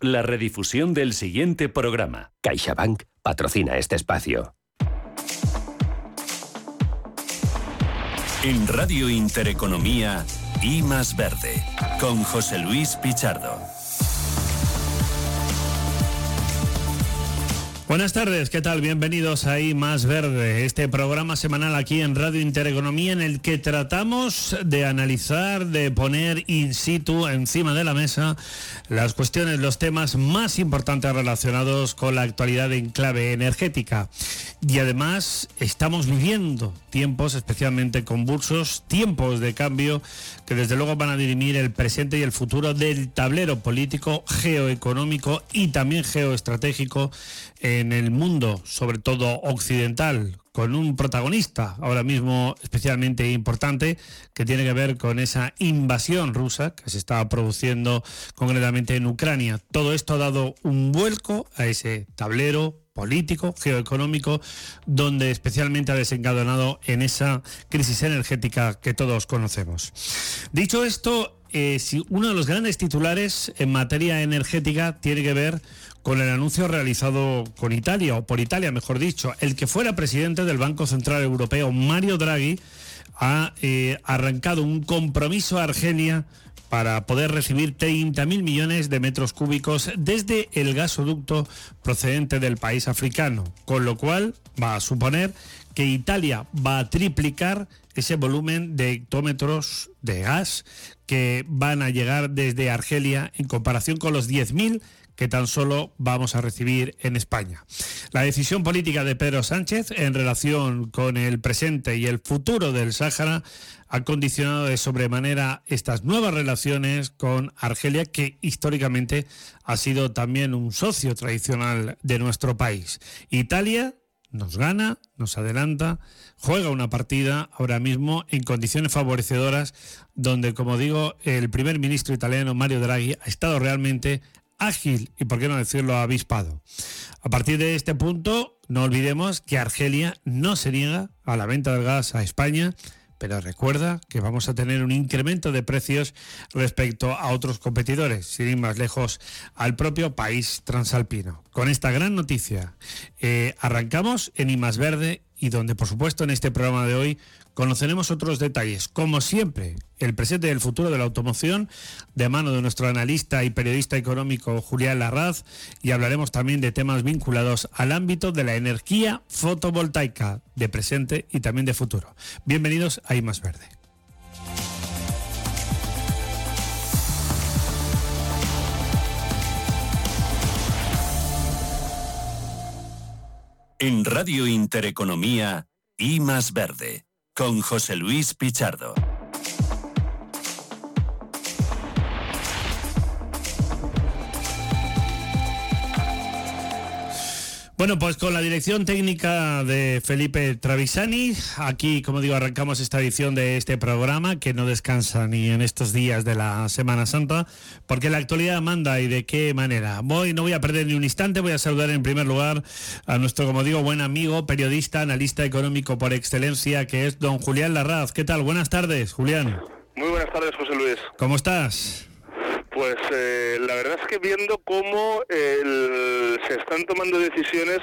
la redifusión del siguiente programa. CaixaBank patrocina este espacio. En Radio Intereconomía, I Más Verde, con José Luis Pichardo. Buenas tardes, ¿qué tal? Bienvenidos a I Más Verde, este programa semanal aquí en Radio Intereconomía en el que tratamos de analizar, de poner in situ encima de la mesa las cuestiones, los temas más importantes relacionados con la actualidad en clave energética. Y además estamos viviendo tiempos especialmente convulsos, tiempos de cambio que desde luego van a dirimir el presente y el futuro del tablero político, geoeconómico y también geoestratégico en el mundo, sobre todo occidental, con un protagonista ahora mismo especialmente importante que tiene que ver con esa invasión rusa que se está produciendo concretamente en Ucrania. Todo esto ha dado un vuelco a ese tablero político, geoeconómico, donde especialmente ha desencadenado en esa crisis energética que todos conocemos. Dicho esto, eh, si uno de los grandes titulares en materia energética tiene que ver con el anuncio realizado con Italia, o por Italia, mejor dicho. El que fuera presidente del Banco Central Europeo, Mario Draghi, ha eh, arrancado un compromiso a Argelia para poder recibir 30.000 millones de metros cúbicos desde el gasoducto procedente del país africano, con lo cual va a suponer que Italia va a triplicar ese volumen de hectómetros de gas que van a llegar desde Argelia en comparación con los 10.000 que tan solo vamos a recibir en España. La decisión política de Pedro Sánchez en relación con el presente y el futuro del Sáhara ha condicionado de sobremanera estas nuevas relaciones con Argelia, que históricamente ha sido también un socio tradicional de nuestro país. Italia nos gana, nos adelanta, juega una partida ahora mismo en condiciones favorecedoras, donde, como digo, el primer ministro italiano Mario Draghi ha estado realmente ágil y, por qué no decirlo, avispado. A partir de este punto, no olvidemos que Argelia no se niega a la venta del gas a España, pero recuerda que vamos a tener un incremento de precios respecto a otros competidores, sin ir más lejos al propio país transalpino. Con esta gran noticia, eh, arrancamos en I Verde y donde, por supuesto, en este programa de hoy conoceremos otros detalles. Como siempre, el presente y el futuro de la automoción, de mano de nuestro analista y periodista económico Julián Larraz, y hablaremos también de temas vinculados al ámbito de la energía fotovoltaica, de presente y también de futuro. Bienvenidos a I Más Verde. En Radio Intereconomía, I Más Verde con José Luis Pichardo. Bueno, pues con la dirección técnica de Felipe Travisani, aquí, como digo, arrancamos esta edición de este programa que no descansa ni en estos días de la Semana Santa, porque la actualidad manda y de qué manera. Voy, no voy a perder ni un instante, voy a saludar en primer lugar a nuestro, como digo, buen amigo, periodista, analista económico por excelencia, que es don Julián Larraz. ¿Qué tal? Buenas tardes, Julián. Muy buenas tardes, José Luis. ¿Cómo estás? Pues eh, la verdad es que viendo cómo se están tomando decisiones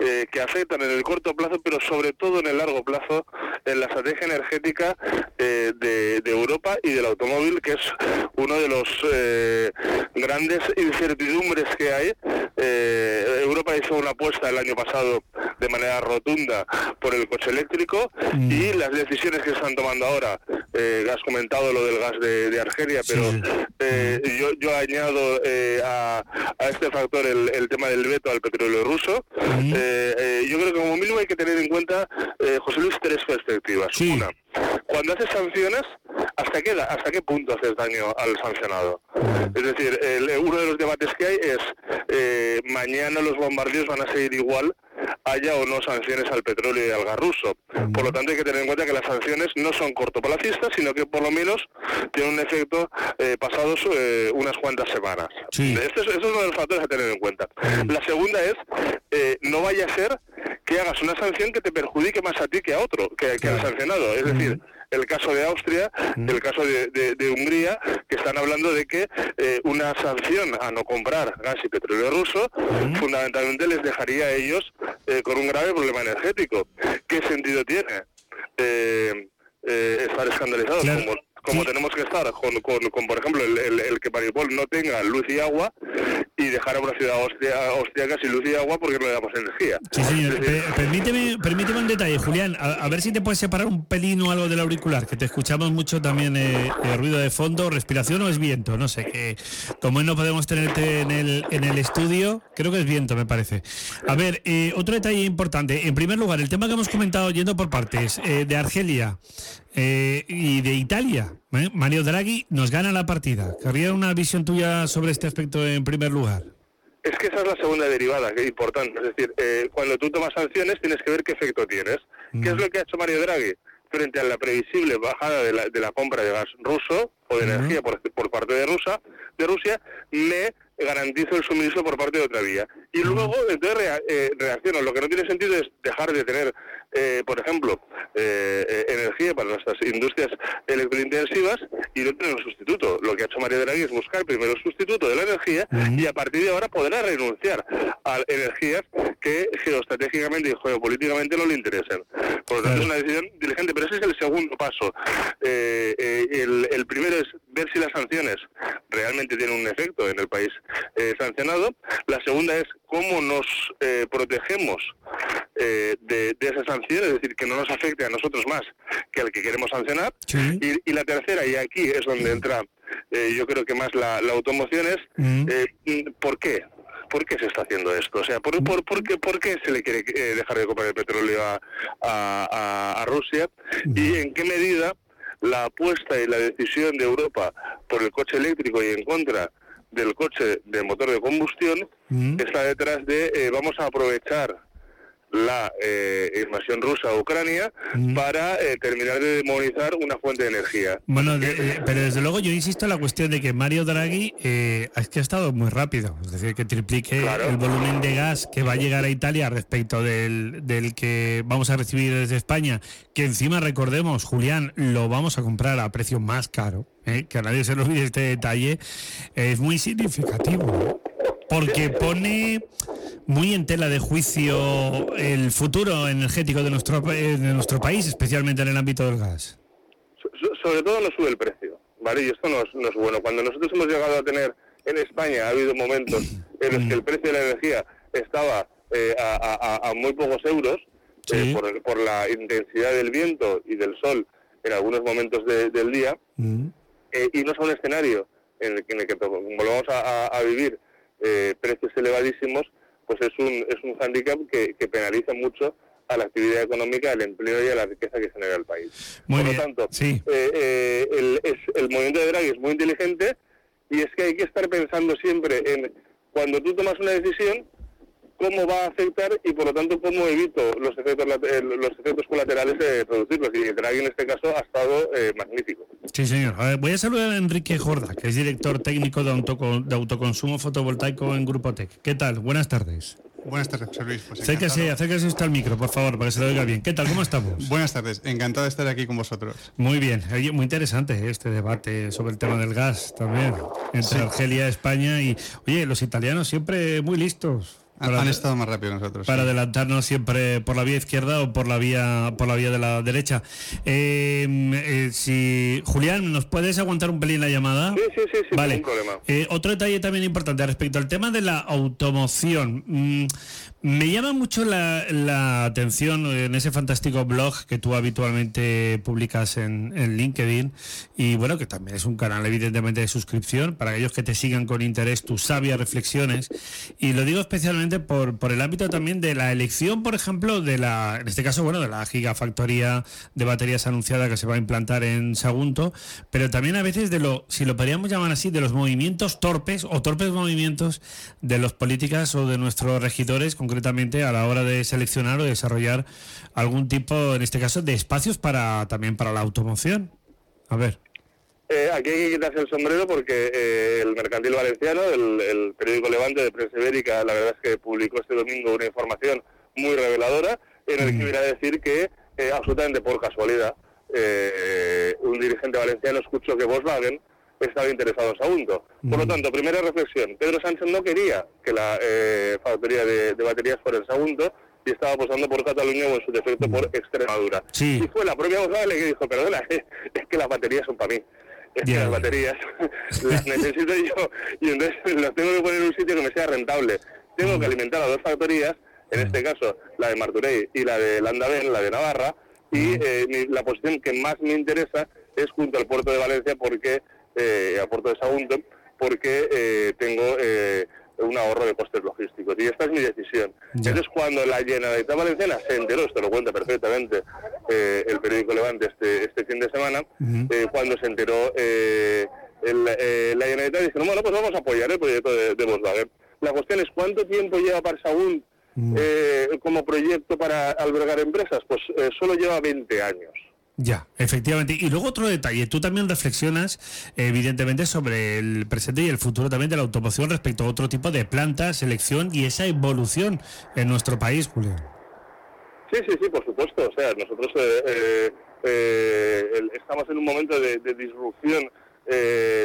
eh, que afectan en el corto plazo, pero sobre todo en el largo plazo, en la estrategia energética eh, de, Europa y del automóvil, que es uno de los grandes incertidumbres que hay. Europa hizo una apuesta el año pasado de manera rotunda por el coche eléctrico mm. y las decisiones que se están tomando ahora, has comentado lo del gas de, Argelia, pero yo, yo añado eh, a, este factor el, tema del veto al petróleo ruso. Eh, eh, yo creo que como mínimo hay que tener en cuenta, José Luis, tres perspectivas. Una, cuando haces sanciones, ¿hasta qué, ¿hasta qué punto haces daño al sancionado? Es decir, uno de los debates que hay es, mañana los bombardeos van a seguir igual haya o no sanciones al petróleo y al gas ruso. Por lo tanto, hay que tener en cuenta que las sanciones no son cortoplacistas, sino que por lo menos tienen un efecto eh, pasados eh, unas cuantas semanas. Este es, uno de los factores a tener en cuenta. La segunda es, eh, no vaya a ser que hagas una sanción que te perjudique más a ti que a otro, que, que al sancionado. Es decir, el caso de Austria, el caso de, Hungría, que están hablando de que eh, una sanción a no comprar gas y petróleo ruso fundamentalmente les dejaría a ellos eh, con un grave problema energético. ¿Qué sentido tiene? Eh, estar escandalizados como como tenemos que estar con, con, por ejemplo, el, el, que Mariupol no tenga luz y agua y dejar a una ciudad austriaca sin luz y agua porque no le damos energía. Sí, señor. permíteme, permíteme un detalle, Julián, a, ver si te puedes separar un pelín o algo del auricular, que te escuchamos mucho también eh, ruido de fondo, respiración o es viento, no sé, que como no podemos tenerte en el, en el estudio, creo que es viento, me parece. A ver, eh, otro detalle importante. En primer lugar, el tema que hemos comentado yendo por partes, eh, de Argelia. Eh, y de Italia, ¿eh? Mario Draghi nos gana la partida. ¿Querría una visión tuya sobre este aspecto en primer lugar? Es que esa es la segunda derivada, que es importante. Es decir, eh, cuando tú tomas sanciones tienes que ver qué efecto tienes. ¿Qué es lo que ha hecho Mario Draghi? Frente a la previsible bajada de la, de la compra de gas ruso o de energía por, por, parte de, Rusia, de Rusia, me garantizo el suministro por parte de otra vía. Y luego, entonces, reacciono. Lo que no tiene sentido es dejar de tener eh, por ejemplo, eh, eh, energía para nuestras industrias electrointensivas y no tener un sustituto. Lo que ha hecho María Draghi es buscar primero el sustituto de la energía y a partir de ahora podrá renunciar a energías que geoestratégicamente y geopolíticamente no le interesen. Por lo tanto, es una decisión diligente, pero ese es el segundo paso. el, el primero es ver si las sanciones realmente tienen un efecto en el país sancionado. La segunda es cómo nos protegemos de, de esas sanciones es decir, que no nos afecte a nosotros más que al que queremos sancionar. Y, la tercera, y aquí es donde entra eh, yo creo que más la, automoción es, mm. eh, ¿por qué? ¿Por qué se está haciendo esto? O sea, ¿por, por, por, qué, por qué, se le quiere eh, dejar de comprar el petróleo a, a, a Rusia? ¿Y en qué medida la apuesta y la decisión de Europa por el coche eléctrico y en contra del coche de motor de combustión está detrás de vamos a aprovechar la eh, invasión rusa a Ucrania mm. para eh, terminar de demonizar una fuente de energía. Bueno, eh, pero desde luego yo insisto en la cuestión de que Mario Draghi es que ha estado muy rápido, es decir, que triplique el volumen de gas que va a llegar a Italia respecto del, del que vamos a recibir desde España, que encima recordemos, Julián, lo vamos a comprar a precio más caro, que a nadie se nos olvide este detalle, es muy significativo porque pone muy en tela de juicio el futuro energético de nuestro, de nuestro país, especialmente en el ámbito del gas. sobre todo nos sube el precio, ¿vale? Y esto no es, bueno. Cuando nosotros hemos llegado a tener en España, ha habido momentos en los que el precio de la energía estaba eh, a, muy pocos euros eh, por, la intensidad del viento y del sol en algunos momentos del día, eh, y no es un escenario en el, en el que volvamos a vivir eh, precios elevadísimos, pues es un, es un hándicap que, penaliza mucho a la actividad económica, al empleo y a la riqueza que genera el país. Por lo tanto, eh, eh, el, es, el movimiento de Draghi es muy inteligente y es que hay que estar pensando siempre en cuando tú tomas una decisión, cómo va a afectar y por lo tanto cómo evito los efectos los efectos colaterales de producirlos y Draghi en este caso ha estado eh, magnífico. Sí, señor. voy a saludar a Enrique Jorda, que es director técnico de, de autoconsumo fotovoltaico en Grupo Tech. ¿Qué tal? Buenas tardes. Buenas tardes, José Luis. Pues acérquese, acérquese usted al micro, por favor, para que se lo oiga bien. ¿Qué tal? ¿Cómo estamos? Buenas tardes, encantado de estar aquí con vosotros. Muy bien, muy interesante este debate sobre el tema del gas también, entre Argelia, España y, oye, los italianos siempre muy listos. Han estado más rápido nosotros. Para adelantarnos siempre por la vía izquierda o por la vía por la vía de la derecha. Em, eh, si Julián, ¿nos puedes aguantar un pelín la llamada? Sí, sí, sí, vale. problema. Eh, otro detalle también importante respecto al tema de la automoción. Mm, me llama mucho la, atención en ese fantástico blog que tú habitualmente publicas en, LinkedIn. Y bueno, que también es un canal evidentemente de suscripción. Para aquellos que te sigan con interés tus sabias reflexiones. Y lo digo especialmente por, por el ámbito también de la elección, por ejemplo, de la, en este caso, bueno, de la gigafactoría de baterías anunciada que se va a implantar en Sagunto, pero también a veces de lo, si lo podríamos llamar así, de los movimientos torpes o torpes movimientos de los políticas o de nuestros regidores con concretamente a la hora de seleccionar o desarrollar algún tipo, en este caso, de espacios para también para la automoción. A ver. Eh, aquí hay que quitarse el sombrero porque eh, el Mercantil Valenciano, el, periódico Levante de Prensa Ibérica, la verdad es que publicó este domingo una información muy reveladora en el que viene a decir que eh, absolutamente por casualidad un dirigente valenciano escuchó que Volkswagen estaba interesado en Sagunto. Por lo tanto, primera reflexión, Pedro Sánchez no quería que la eh, factoría de, de baterías fuera en Sagunto y estaba apostando por Cataluña o en su defecto por Extremadura. Sí. Y fue la propia la que dijo, perdona, es que las baterías son para mí. Es que Ya, las baterías las necesito yo y entonces las tengo que poner en un sitio que me sea rentable. Tengo que alimentar a dos factorías, en este caso la de Martorell y la de Landaven, la de Navarra, y eh, la posición que más me interesa es junto al puerto de Valencia, porque eh, puerto de Sagunto, porque eh, tengo eh, un ahorro de costes logísticos. Y esta es mi decisión. Ya. Entonces, cuando la Generalitat Valenciana se enteró, esto lo cuenta perfectamente eh, el periódico Levante este, este fin de semana, eh, cuando se enteró eh, el, eh, la Generalitat, dijeron, bueno, pues vamos a apoyar el proyecto de, de Volkswagen. La cuestión es, ¿cuánto tiempo lleva Parsaún eh, como proyecto para albergar empresas? Pues eh, solo lleva 20 años. Ya, efectivamente. Y luego otro detalle, tú también reflexionas, evidentemente, sobre el presente y el futuro también de la automoción respecto a otro tipo de plantas, selección y esa evolución en nuestro país, Julio. Sí, sí, sí, por supuesto. O sea, nosotros eh, eh, eh, estamos en un momento de, de disrupción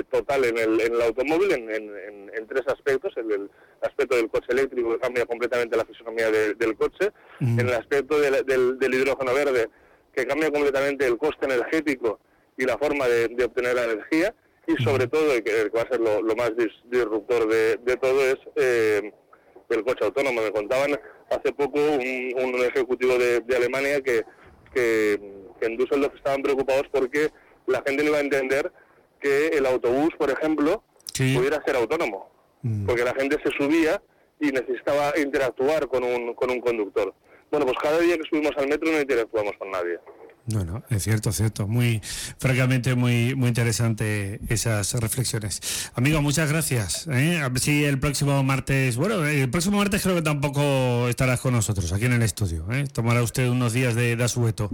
total en el, en el automóvil en, en- en- en tres aspectos. En el aspecto del coche eléctrico que cambia completamente la fisonomía de- del coche, en el aspecto del- del hidrógeno verde que cambia completamente el coste energético y la forma de, de obtener la energía y sobre todo, y que, que va a ser lo, lo más dis- disruptor de, de todo, es eh, el coche autónomo. Me contaban hace poco un, un ejecutivo de, de Alemania que, que, que en Düsseldorf estaban preocupados porque la gente no iba a entender que el autobús, por ejemplo, Sí. pudiera ser autónomo. Porque la gente se subía y necesitaba interactuar con un, con un conductor. Bueno, pues cada día que subimos al metro no interactuamos con nadie. No, no, es cierto, es cierto. Muy, francamente, muy, muy interesante esas reflexiones. Amigo, muchas gracias. ¿eh? A ver si el próximo martes, bueno, el próximo martes creo que tampoco estarás con nosotros aquí en el estudio. ¿eh? Tomará usted unos días de, de asueto,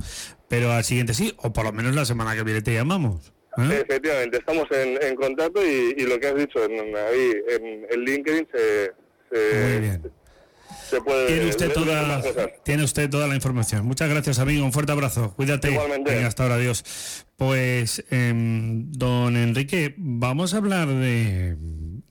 pero al siguiente sí, o por lo menos la semana que viene te llamamos. ¿eh? Efectivamente, estamos en, en contacto y, y lo que has dicho en, ahí en, en LinkedIn se, se, Muy bien. Se puede Tiene usted, leer toda, tiene usted toda la información. Muchas gracias, amigo. Un fuerte abrazo. Cuídate. Igualmente. Venga, hasta ahora, adiós. Pues, em, don Enrique, vamos a hablar de,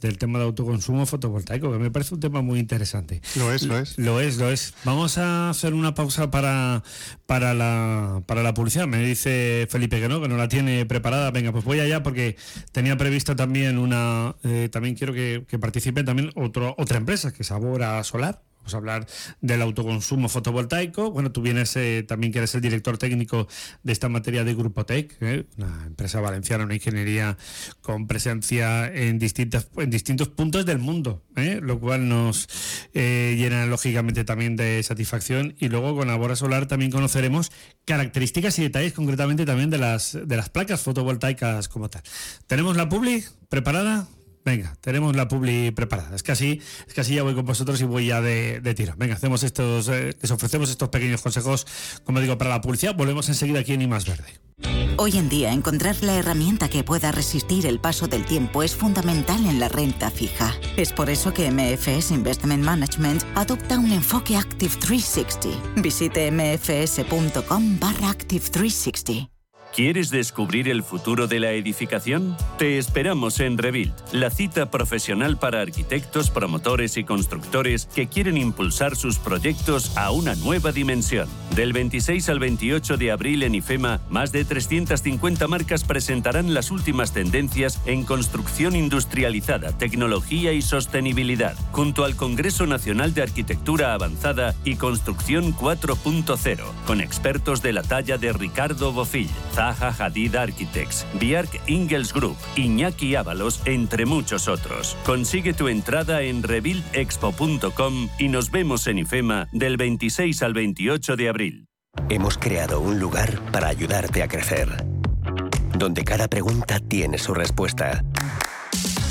del tema de autoconsumo fotovoltaico, que me parece un tema muy interesante. Lo es, lo es. Lo es, lo es. Vamos a hacer una pausa para, para, la, para la publicidad. Me dice Felipe que no, que no la tiene preparada. Venga, pues voy allá porque tenía previsto también una. eh, también quiero que, que participe también otro, otra empresa, que es Abora Solar. A hablar del autoconsumo fotovoltaico. Bueno, tú vienes eh, también que eres el director técnico de esta materia de Grupo Tech, ¿eh? una empresa valenciana, una ingeniería con presencia en, distintas, en distintos puntos del mundo, ¿eh? lo cual nos eh, llena lógicamente también de satisfacción. Y luego con Abora Solar también conoceremos características y detalles concretamente también de las, de las placas fotovoltaicas como tal. ¿Tenemos la publi preparada? Venga, tenemos la publi preparada. Es que así, es que así ya voy con vosotros y voy ya de, tiro. Venga, hacemos estos, eh, les ofrecemos estos pequeños consejos, como digo, para la publicidad. Volvemos enseguida aquí en I Más Verde. Hoy en día encontrar la herramienta que pueda resistir el paso del tiempo es fundamental en la renta fija. Es por eso que MFS Investment Management adopta un enfoque Active 360. Visite mfs.com barra Active 360. ¿Quieres descubrir el futuro de la edificación? Te esperamos en Rebuild, la cita profesional para arquitectos, promotores y constructores que quieren impulsar sus proyectos a una nueva dimensión. Del 26 al 28 de abril en IFEMA, más de 350 marcas presentarán las últimas tendencias en construcción industrializada, tecnología y sostenibilidad, junto al Congreso Nacional de Arquitectura Avanzada y Construcción 4.0, con expertos de la talla de Ricardo Bofill, Zaha Hadid Architects, Biark Ingels Group, Iñaki Ábalos, entre muchos otros. Consigue tu entrada en rebuildexpo.com y nos vemos en IFEMA del 26 al 28 de abril. Hemos creado un lugar para ayudarte a crecer, donde cada pregunta tiene su respuesta,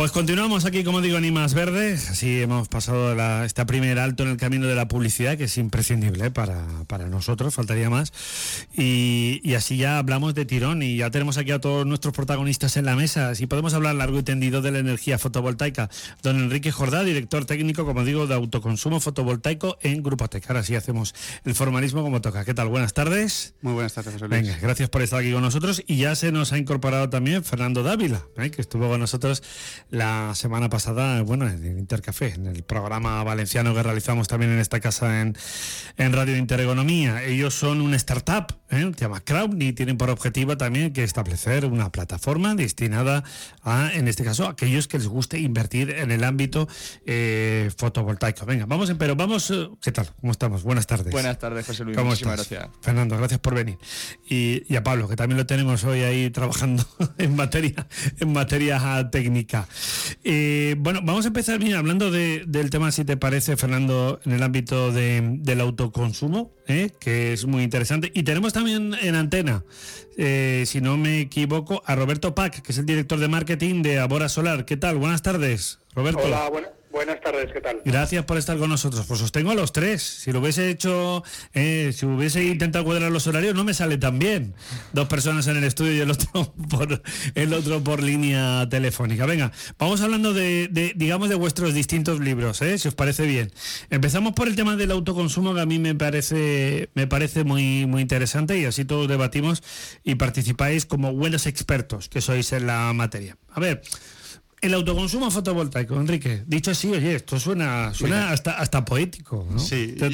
Pues continuamos aquí, como digo, en Más Verde. Así hemos pasado la, este primer alto en el camino de la publicidad, que es imprescindible para, para nosotros, faltaría más. Y, y, así ya hablamos de tirón y ya tenemos aquí a todos nuestros protagonistas en la mesa. Si podemos hablar largo y tendido de la energía fotovoltaica. Don Enrique Jordá, director técnico, como digo, de autoconsumo fotovoltaico en Grupo Tec. Ahora sí hacemos el formalismo como toca. ¿Qué tal? Buenas tardes. Muy buenas tardes, José Luis. Venga, gracias por estar aquí con nosotros. Y ya se nos ha incorporado también Fernando Dávila, ¿eh? que estuvo con nosotros la semana pasada, bueno, en Intercafé, en el programa valenciano que realizamos también en esta casa en, en Radio Intereconomía. Ellos son una startup, ¿eh? se llama Crowd y tienen por objetivo también que establecer una plataforma destinada a, en este caso, a aquellos que les guste invertir en el ámbito eh, fotovoltaico. Venga, vamos, pero vamos, eh, ¿qué tal? ¿Cómo estamos? Buenas tardes. Buenas tardes, José Luis. ¿Cómo Muchísimas estás? gracias. Fernando, gracias por venir. Y, y a Pablo, que también lo tenemos hoy ahí trabajando en materia, en materia técnica. Eh, bueno, vamos a empezar bien hablando de- del tema, si te parece, Fernando, en el ámbito de- del autoconsumo, ¿eh? que es muy interesante. Y tenemos también en antena, eh, si no me equivoco, a Roberto Pac, que es el director de marketing de Abora Solar. ¿Qué tal? Buenas tardes, Roberto. Hola, buena- buenas tardes, ¿qué tal? Gracias por estar con nosotros. Pues os tengo a los tres. Si lo hubiese hecho, eh, si hubiese intentado cuadrar los horarios, no me sale tan bien. Dos personas en el estudio y el otro por, el otro por línea telefónica. Venga, vamos hablando de, de, digamos, de vuestros distintos libros, ¿eh? si os parece bien. Empezamos por el tema del autoconsumo, que a mí me parece, me parece muy, muy interesante y así todos debatimos y participáis como buenos expertos que sois en la materia. A ver. El autoconsumo fotovoltaico, Enrique. Dicho así, oye, esto suena, suena Mira. hasta, hasta poético, ¿no? Sí, yo,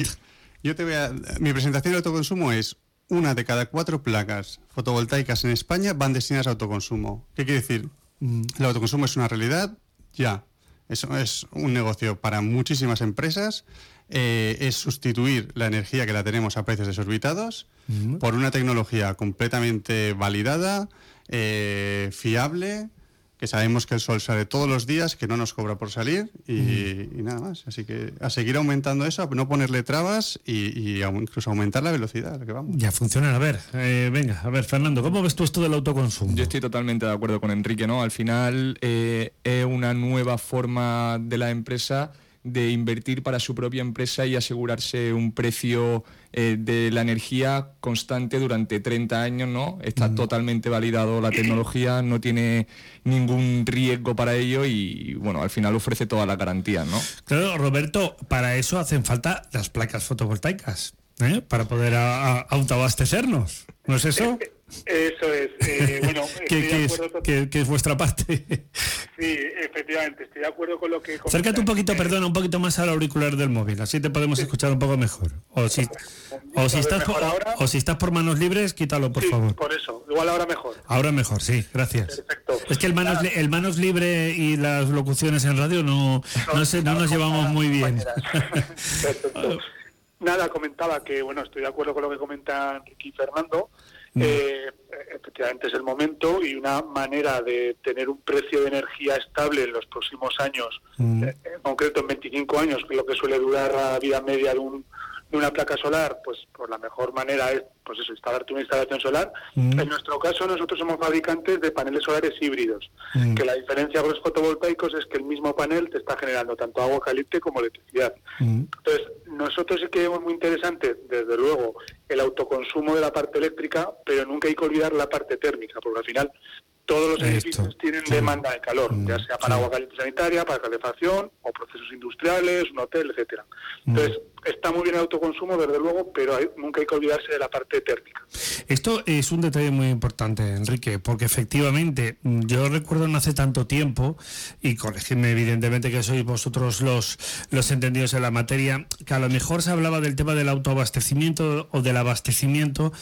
yo te voy a. Mi presentación de autoconsumo es una de cada cuatro placas fotovoltaicas en España van destinadas a autoconsumo. ¿Qué quiere decir? El autoconsumo es una realidad ya. Eso es un negocio para muchísimas empresas. Eh, es sustituir la energía que la tenemos a precios desorbitados por una tecnología completamente validada, eh, fiable, que sabemos que el sol sale todos los días, que no nos cobra por salir y, y nada más. Así que a seguir aumentando eso, a no ponerle trabas y, y incluso aumentar la velocidad, a lo que vamos. Ya funciona. A ver, eh, venga, a ver, Fernando, ¿cómo ves tú esto del autoconsumo? Yo estoy totalmente de acuerdo con Enrique, ¿no? Al final eh, es una nueva forma de la empresa de invertir para su propia empresa y asegurarse un precio eh, de la energía constante durante 30 años, ¿no? Está totalmente validado la tecnología, no tiene ningún riesgo para ello y, bueno, al final ofrece todas las garantías, ¿no? Claro, Roberto, para eso hacen falta las placas fotovoltaicas, ¿eh? para poder autoabastecernos. ¿No es eso? Eso es. eh, bueno, ¿Qué, es, acuerdo to- qué- qué es vuestra parte? Sí, efectivamente, estoy de acuerdo con lo que... Acércate un poquito, comentas. perdona, un poquito más al auricular del móvil, así te podemos escuchar un poco mejor. O si, o si, estás, por, o si estás por manos libres, quítalo, por Sí, favor. por eso. Igual ahora mejor. Ahora mejor, sí, gracias. Perfecto. Es que el manos, li- el manos libre y las locuciones en radio no, no nos llevamos muy bien. Perfecto. Nada, comentaba que, bueno, estoy de acuerdo con lo que comentan Ricky y Fernando. Eh, efectivamente es el momento y una manera de tener un precio de energía estable en los próximos años, Mm. eh, en concreto en 25 años, que es lo que suele durar la vida media de, un- de una placa solar, pues, pues la mejor manera es pues eso, instalarte una instalación solar. Mm. En nuestro caso, nosotros somos fabricantes de paneles solares híbridos, Mm. que la diferencia con los fotovoltaicos es que el mismo panel te está generando tanto agua caliente como electricidad. Mm. Entonces, nosotros sí que vemos muy interesante, desde luego, el autoconsumo de la parte eléctrica, pero nunca hay que olvidar la parte térmica, porque al final todos los edificios tienen demanda de calor, mm, ya sea para agua caliente sanitaria, para calefacción o procesos industriales, un hotel, etcétera. Mm. Entonces, está muy bien el autoconsumo, desde luego, pero nunca hay que olvidarse de la parte térmica. Esto es un detalle muy importante, Enrique, porque efectivamente mm, yo recuerdo no hace tanto tiempo, y corregidme evidentemente que sois vosotros los, los entendidos en la materia, que a lo mejor se hablaba del tema del autoabastecimiento o del abastecimiento,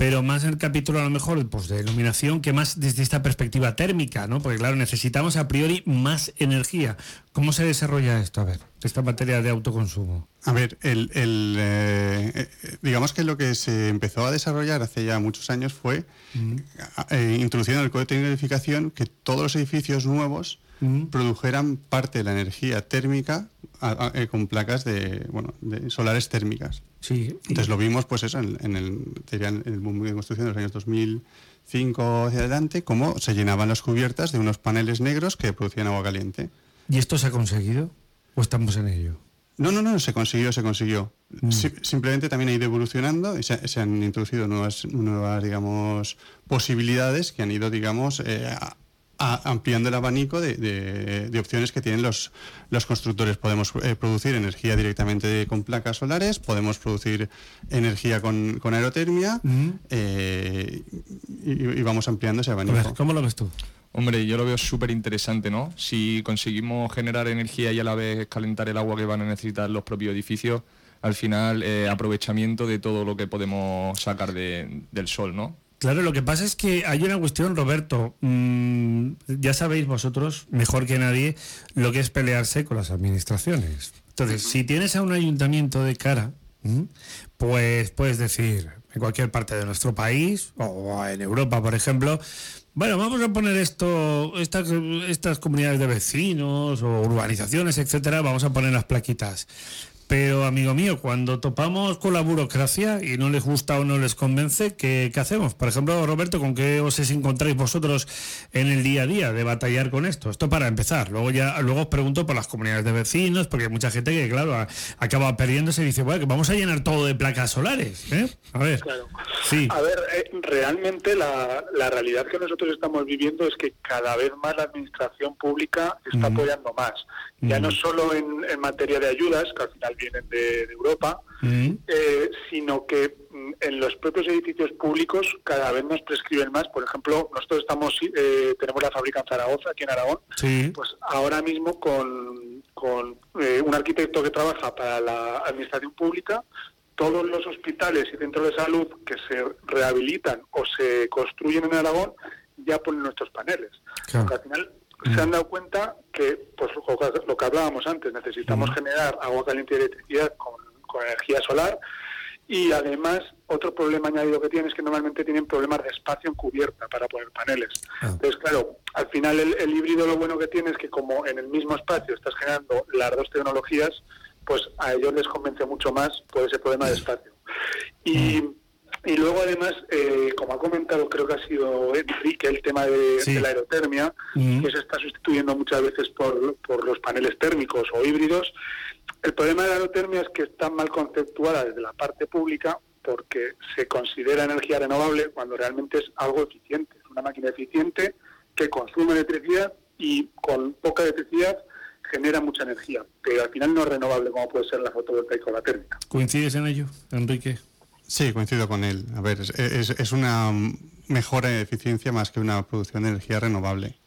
pero más en el capítulo a lo mejor pues, de iluminación que más desde esta perspectiva térmica, ¿no? Porque claro, necesitamos a priori más energía. ¿Cómo se desarrolla esto? A ver, esta materia de autoconsumo. A ver, el, eh, eh, digamos que lo que se empezó a desarrollar hace ya muchos años fue eh, introduciendo en el código de edificación que todos los edificios nuevos produjeran parte de la energía térmica con placas de, bueno, de solares térmicas. Sí. Entonces lo vimos, pues eso, en, el, en el boom de construcción de los años 2005 hacia adelante, cómo se llenaban las cubiertas de unos paneles negros que producían agua caliente. ¿Y esto se ha conseguido? ¿O estamos en ello? No, no, no, se consiguió, se consiguió. Mm. simplemente también ha ido evolucionando y se, han introducido nuevas, nuevas, digamos, posibilidades que han ido, digamos, eh, ampliando el abanico de, opciones que tienen los, los constructores. Podemos eh, producir energía directamente con placas solares, podemos producir energía con, aerotermia eh, y, vamos ampliando ese abanico. ¿Cómo lo ves tú? Hombre, yo lo veo súper interesante, ¿no? Si conseguimos generar energía y a la vez calentar el agua que van a necesitar los propios edificios, al final eh, aprovechamiento de todo lo que podemos sacar del sol, ¿no? Claro, lo que pasa es que hay una cuestión, Roberto. Mm, ya sabéis vosotros, mejor que nadie, lo que es pelearse con las administraciones. Entonces, si tienes a un ayuntamiento de cara, pues puedes decir, en cualquier parte de nuestro país, o en Europa, por ejemplo, bueno, vamos a poner esto, estas comunidades de vecinos o urbanizaciones, etcétera, vamos a poner las plaquitas. Pero, amigo mío, cuando topamos con la burocracia y no les gusta o no les convence, ¿qué, hacemos? Por ejemplo, Roberto, ¿con qué os encontráis vosotros en el día a día de batallar con esto? Esto para empezar. Luego ya luego os pregunto por las comunidades de vecinos, porque hay mucha gente que, claro, acaba perdiéndose y dice, bueno, que vamos a llenar todo de placas solares. ¿eh? A ver. Sí. A ver, eh, realmente la, realidad que nosotros estamos viviendo es que cada vez más la administración pública está apoyando más. Ya no solo en, en materia de ayudas, que al final vienen de, Europa, mm. eh, sino que mm, en los propios edificios públicos cada vez nos prescriben más. Por ejemplo, nosotros estamos eh, tenemos la fábrica en Zaragoza, aquí en Aragón, pues ahora mismo con, con eh, un arquitecto que trabaja para la administración pública, todos los hospitales y centros de salud que se rehabilitan o se construyen en Aragón ya ponen nuestros paneles. al final se han dado cuenta que, pues lo que hablábamos antes, necesitamos generar agua caliente y electricidad con, energía solar y además otro problema añadido que tienen es que normalmente tienen problemas de espacio en cubierta para poner paneles. Ah. Entonces, claro, al final el, híbrido lo bueno que tiene es que como en el mismo espacio estás generando las dos tecnologías, pues a ellos les convence mucho más por ese problema de espacio. Y y luego, además, eh, como ha comentado, creo que ha sido Enrique, el tema de, la aerotermia, que se está sustituyendo muchas veces por, por los paneles térmicos o híbridos. El problema de la aerotermia es que está mal conceptuada desde la parte pública porque se considera energía renovable cuando realmente es algo eficiente. Es una máquina eficiente que consume electricidad y con poca electricidad genera mucha energía, pero al final no es renovable como puede ser la fotovoltaica o la térmica. ¿Coincides en ello, Enrique? Sí, coincido con él. A ver, es, una mejora de eficiencia más que una producción de energía renovable.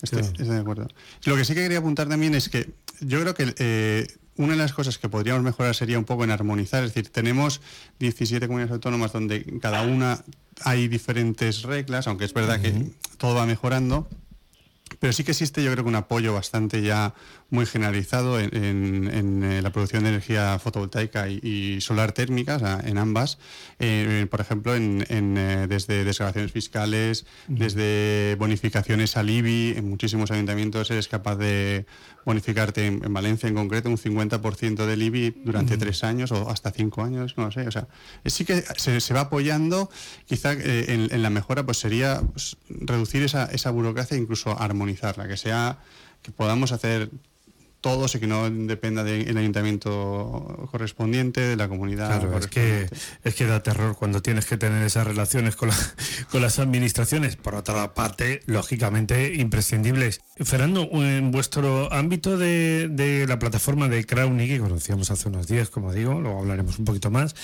Estoy, de acuerdo. Lo que sí que quería apuntar también es que yo creo que eh, una de las cosas que podríamos mejorar sería un poco en armonizar. Es decir, tenemos 17 comunidades autónomas donde cada una hay diferentes reglas, aunque es verdad que todo va mejorando. Pero sí que existe, yo creo que un apoyo bastante ya muy generalizado en, eh, la producción de energía fotovoltaica y, solar térmica, o sea, en ambas. Eh, por ejemplo, en, eh, desde desgravaciones fiscales, desde bonificaciones al IBI, en muchísimos ayuntamientos eres capaz de bonificarte, en, Valencia en concreto, un 50% del IBI durante tres años o hasta cinco años, no lo sé. O sea, sí que se, va apoyando, quizá en, la mejora pues sería pues, reducir esa, esa burocracia e incluso armonizarla, que sea que podamos hacer todos y que no dependa del ayuntamiento correspondiente, de la comunidad. Claro, es que, es que da terror cuando tienes que tener esas relaciones con, con las administraciones. Por otra parte, lógicamente, imprescindibles. Fernando, en vuestro ámbito de, de la plataforma de Crowny, que conocíamos hace unos días, como digo, luego hablaremos un poquito más,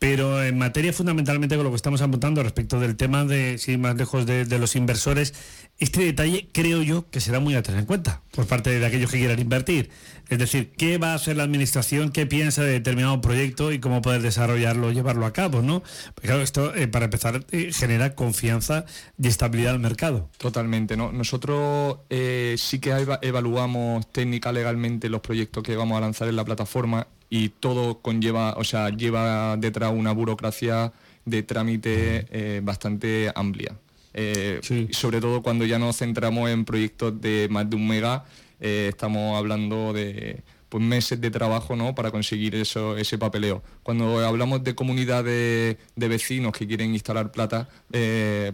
pero en materia fundamentalmente con lo que estamos apuntando respecto del tema de, si más lejos de, los inversores, este detalle creo yo que será muy a tener en cuenta por parte de aquellos que quieran invertir. Es decir, qué va a hacer la administración, qué piensa de determinado proyecto y cómo poder desarrollarlo llevarlo a cabo, ¿no? Porque claro, esto eh, para empezar eh, genera confianza y estabilidad al mercado. Totalmente, ¿no? Nosotros eh, sí que evaluamos técnica legalmente los proyectos que vamos a lanzar en la plataforma y todo conlleva, o sea, lleva detrás una burocracia de trámite eh, bastante amplia. Eh, sobre todo cuando ya nos centramos en proyectos de más de un mega, eh, estamos hablando de pues, meses de trabajo ¿no? para conseguir eso, ese papeleo. Cuando hablamos de comunidades de vecinos que quieren instalar plata,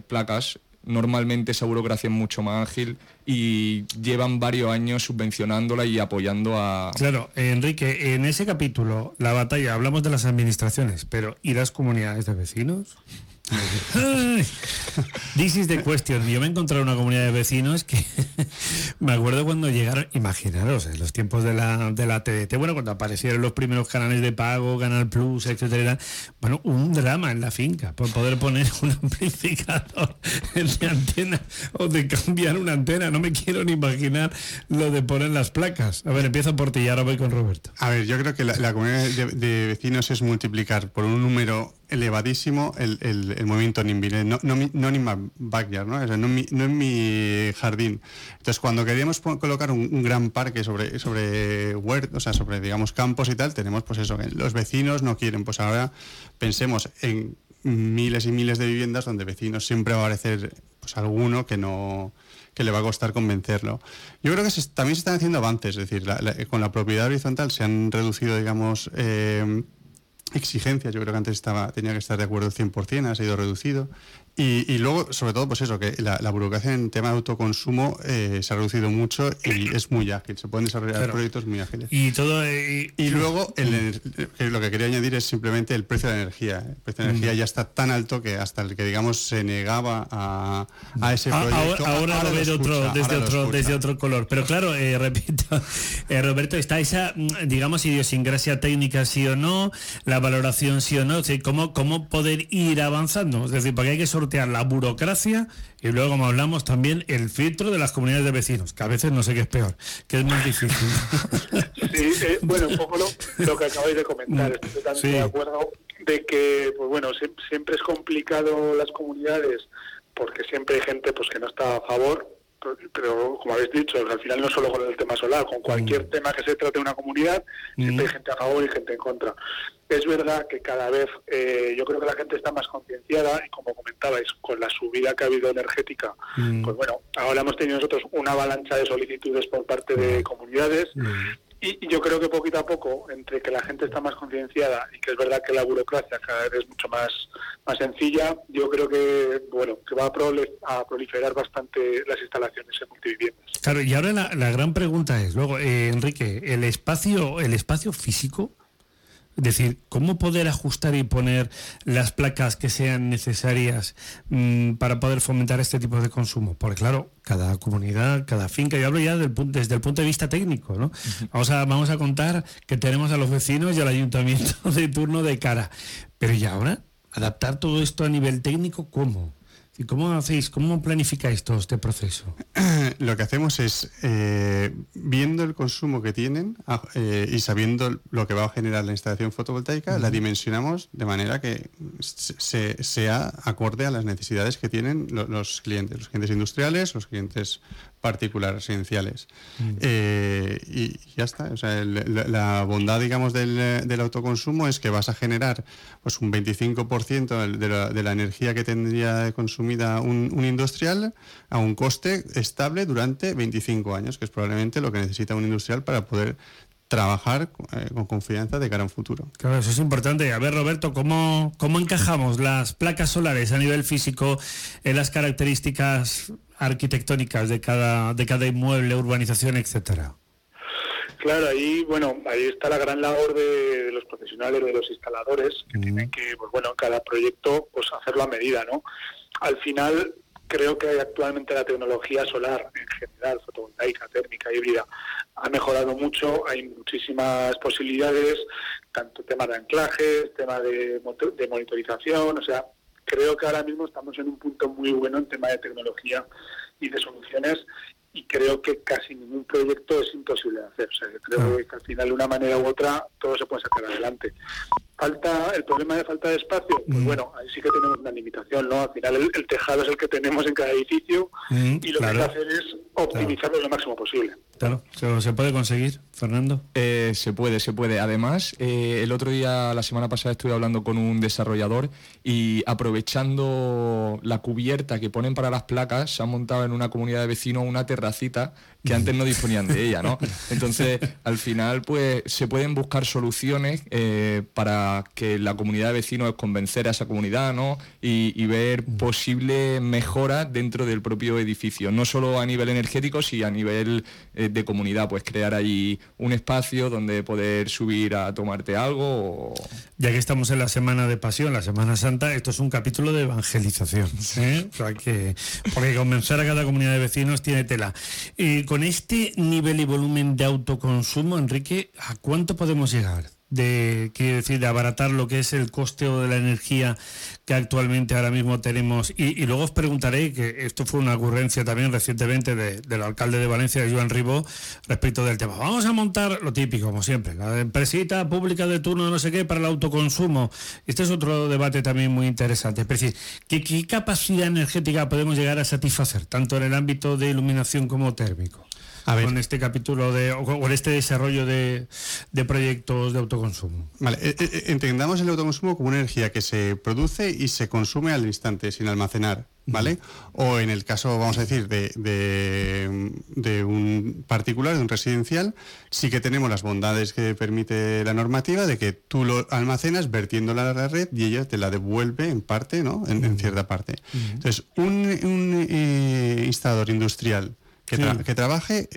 placas, normalmente esa burocracia es mucho más ágil y llevan varios años subvencionándola y apoyando a... Claro, Enrique, en ese capítulo, la batalla, hablamos de las administraciones, pero ¿y las comunidades de vecinos? This is the. Yo me he encontrado una comunidad de vecinos que me acuerdo cuando llegaron, imaginaros, en los tiempos de la, de la TDT, bueno, cuando aparecieron los primeros canales de pago, Canal Plus, etcétera, bueno, un drama en la finca por poder poner un amplificador de antena o de cambiar una antena. No me quiero ni imaginar lo de poner las placas. A ver, empiezo por ti y ahora voy con Roberto. A ver, yo creo que la, comunidad de vecinos es multiplicar por un número elevadísimo el, el, movimiento NIMBY, no, no, no en mi backyard, ¿no? no, en mi, jardín. Entonces, cuando queríamos colocar un, gran parque sobre, sobre huertos, o sea, sobre, digamos, campos y tal, tenemos pues eso, que los vecinos no quieren. Pues ahora pensemos en miles y miles de viviendas donde vecinos siempre va a aparecer pues alguno que no que le va a costar convencerlo. Yo creo que también se están haciendo avances, es decir, con la propiedad horizontal se han reducido, digamos, eh, exigencias, yo creo que antes estaba, tenía que estar de acuerdo al 100%, ha sido reducido. Y, luego, sobre todo, pues eso, que la, burocracia en tema de autoconsumo eh, se ha reducido mucho y es muy ágil, se pueden desarrollar proyectos muy ágiles. Y todo y, luego, lo que quería añadir es simplemente el precio de la energía. El precio de la energía mm. ya está tan alto que hasta el que, digamos, se negaba a, ese proyecto... Ahora, lo ve otro, desde, otro, desde otro color. Pero claro, eh, repito, eh, Roberto, está esa, mm, digamos, idiosincrasia técnica sí o no, la valoración sí o no, ¿cómo, cómo poder ir avanzando? Es decir, porque hay que la burocracia y luego, como hablamos, también el filtro de las comunidades de vecinos, que a veces no sé qué es peor, que es más difícil. Sí, eh, bueno, un poco lo, que acabáis de comentar, estoy totalmente de acuerdo de que, pues bueno, siempre es complicado las comunidades porque siempre hay gente pues que no está a favor pero como habéis dicho, al final no solo con el tema solar, con cualquier mm. tema que se trate de una comunidad, siempre hay mm. gente a favor y gente en contra. Es verdad que cada vez eh, yo creo que la gente está más concienciada y como comentabais, con la subida que ha habido energética, mm. pues bueno, ahora hemos tenido nosotros una avalancha de solicitudes por parte de comunidades y, yo creo que poquito a poco, entre que la gente está más concienciada y que es verdad que la burocracia cada vez es mucho más, más sencilla, yo creo que bueno que va a, proliferar bastante las instalaciones en multiviviendas. Claro, y ahora la, la gran pregunta es, luego, eh, Enrique, el espacio, el espacio físico es decir, cómo poder ajustar y poner las placas que sean necesarias mm, para poder fomentar este tipo de consumo. Porque claro, cada comunidad, cada finca, yo hablo ya desde el punto de vista técnico, ¿no? Vamos a, vamos a contar que tenemos a los vecinos y al ayuntamiento de turno de cara. Pero ¿y ahora? ¿Adaptar todo esto a nivel técnico cómo? ¿Y cómo hacéis, cómo planificáis todo este proceso? Lo que hacemos es, eh, viendo el consumo que tienen ah, eh, y sabiendo lo que va a generar la instalación fotovoltaica, la dimensionamos de manera que sea acorde a las necesidades que tienen los clientes, los clientes industriales, los clientes particulares residenciales. Mm. Eh, y ya está. la, bondad, digamos, del, autoconsumo es que vas a generar pues, un 25% de la, de la, energía que tendría consumida un, industrial a un coste estable durante 25 años, que es probablemente lo que necesita un industrial para poder trabajar eh, con confianza de cara a un futuro. Claro, eso es importante. A ver, Roberto, ¿cómo, ¿cómo encajamos las placas solares a nivel físico en las características arquitectónicas de cada, de cada inmueble, urbanización, etcétera? Claro, ahí, bueno, ahí está la gran labor de, los profesionales, de los instaladores, que tienen que, pues bueno, cada proyecto, pues hacerlo a medida, ¿no? Al final, creo que actualmente la tecnología solar en general, fotovoltaica, térmica, híbrida, ha mejorado mucho, hay muchísimas posibilidades, tanto tema de anclajes, tema de, de monitorización, o sea, creo que ahora mismo estamos en un punto muy bueno en tema de tecnología y de soluciones y creo que casi ningún proyecto es imposible de hacer. O sea, creo que al final de una manera u otra todo se puede sacar adelante falta el problema de falta de espacio pues mm. bueno ahí sí que tenemos una limitación no al final el, tejado es el que tenemos en cada edificio mm, y lo que hay que hacer es optimizarlo lo máximo posible. Claro se puede conseguir Fernando. Eh, se puede se puede. Además eh, el otro día la semana pasada estuve hablando con un desarrollador y aprovechando la cubierta que ponen para las placas se ha montado en una comunidad de vecinos una terracita que antes no disponían de ella, ¿no? Entonces, al final, pues se pueden buscar soluciones eh, para que la comunidad de vecinos convencer a esa comunidad, ¿no? Y, ver posibles mejoras dentro del propio edificio, no solo a nivel energético, sino a nivel eh, de comunidad, pues crear ahí un espacio donde poder subir a tomarte algo. Ya que estamos en la Semana de Pasión, la Semana Santa, esto es un capítulo de evangelización, ¿eh? que, porque convencer a cada comunidad de vecinos tiene tela. Y con este nivel y volumen de autoconsumo, Enrique, ¿a cuánto podemos llegar? De, quiero decir, de abaratar lo que es el coste de la energía que actualmente ahora mismo tenemos. Y, luego os preguntaré, que esto fue una ocurrencia también recientemente del alcalde de Valencia, Joan Ribó, respecto del tema. Vamos a montar lo típico, como siempre, la empresita pública de turno, no sé qué, para el autoconsumo. Este es otro debate también muy interesante. Es decir, ¿qué, qué capacidad energética podemos llegar a satisfacer, tanto en el ámbito de iluminación como térmico? Con este capítulo de, o con este desarrollo de, proyectos de autoconsumo. Vale, eh, eh, entendamos el autoconsumo como una energía que se produce y se consume al instante, sin almacenar. ¿Vale? O en el caso, vamos a decir, de, de, un particular, de un residencial, sí que tenemos las bondades que permite la normativa de que tú lo almacenas vertiéndola a la red y ella te la devuelve en parte, ¿no? En, cierta parte. Entonces, un, un eh, instalador industrial que, trabaje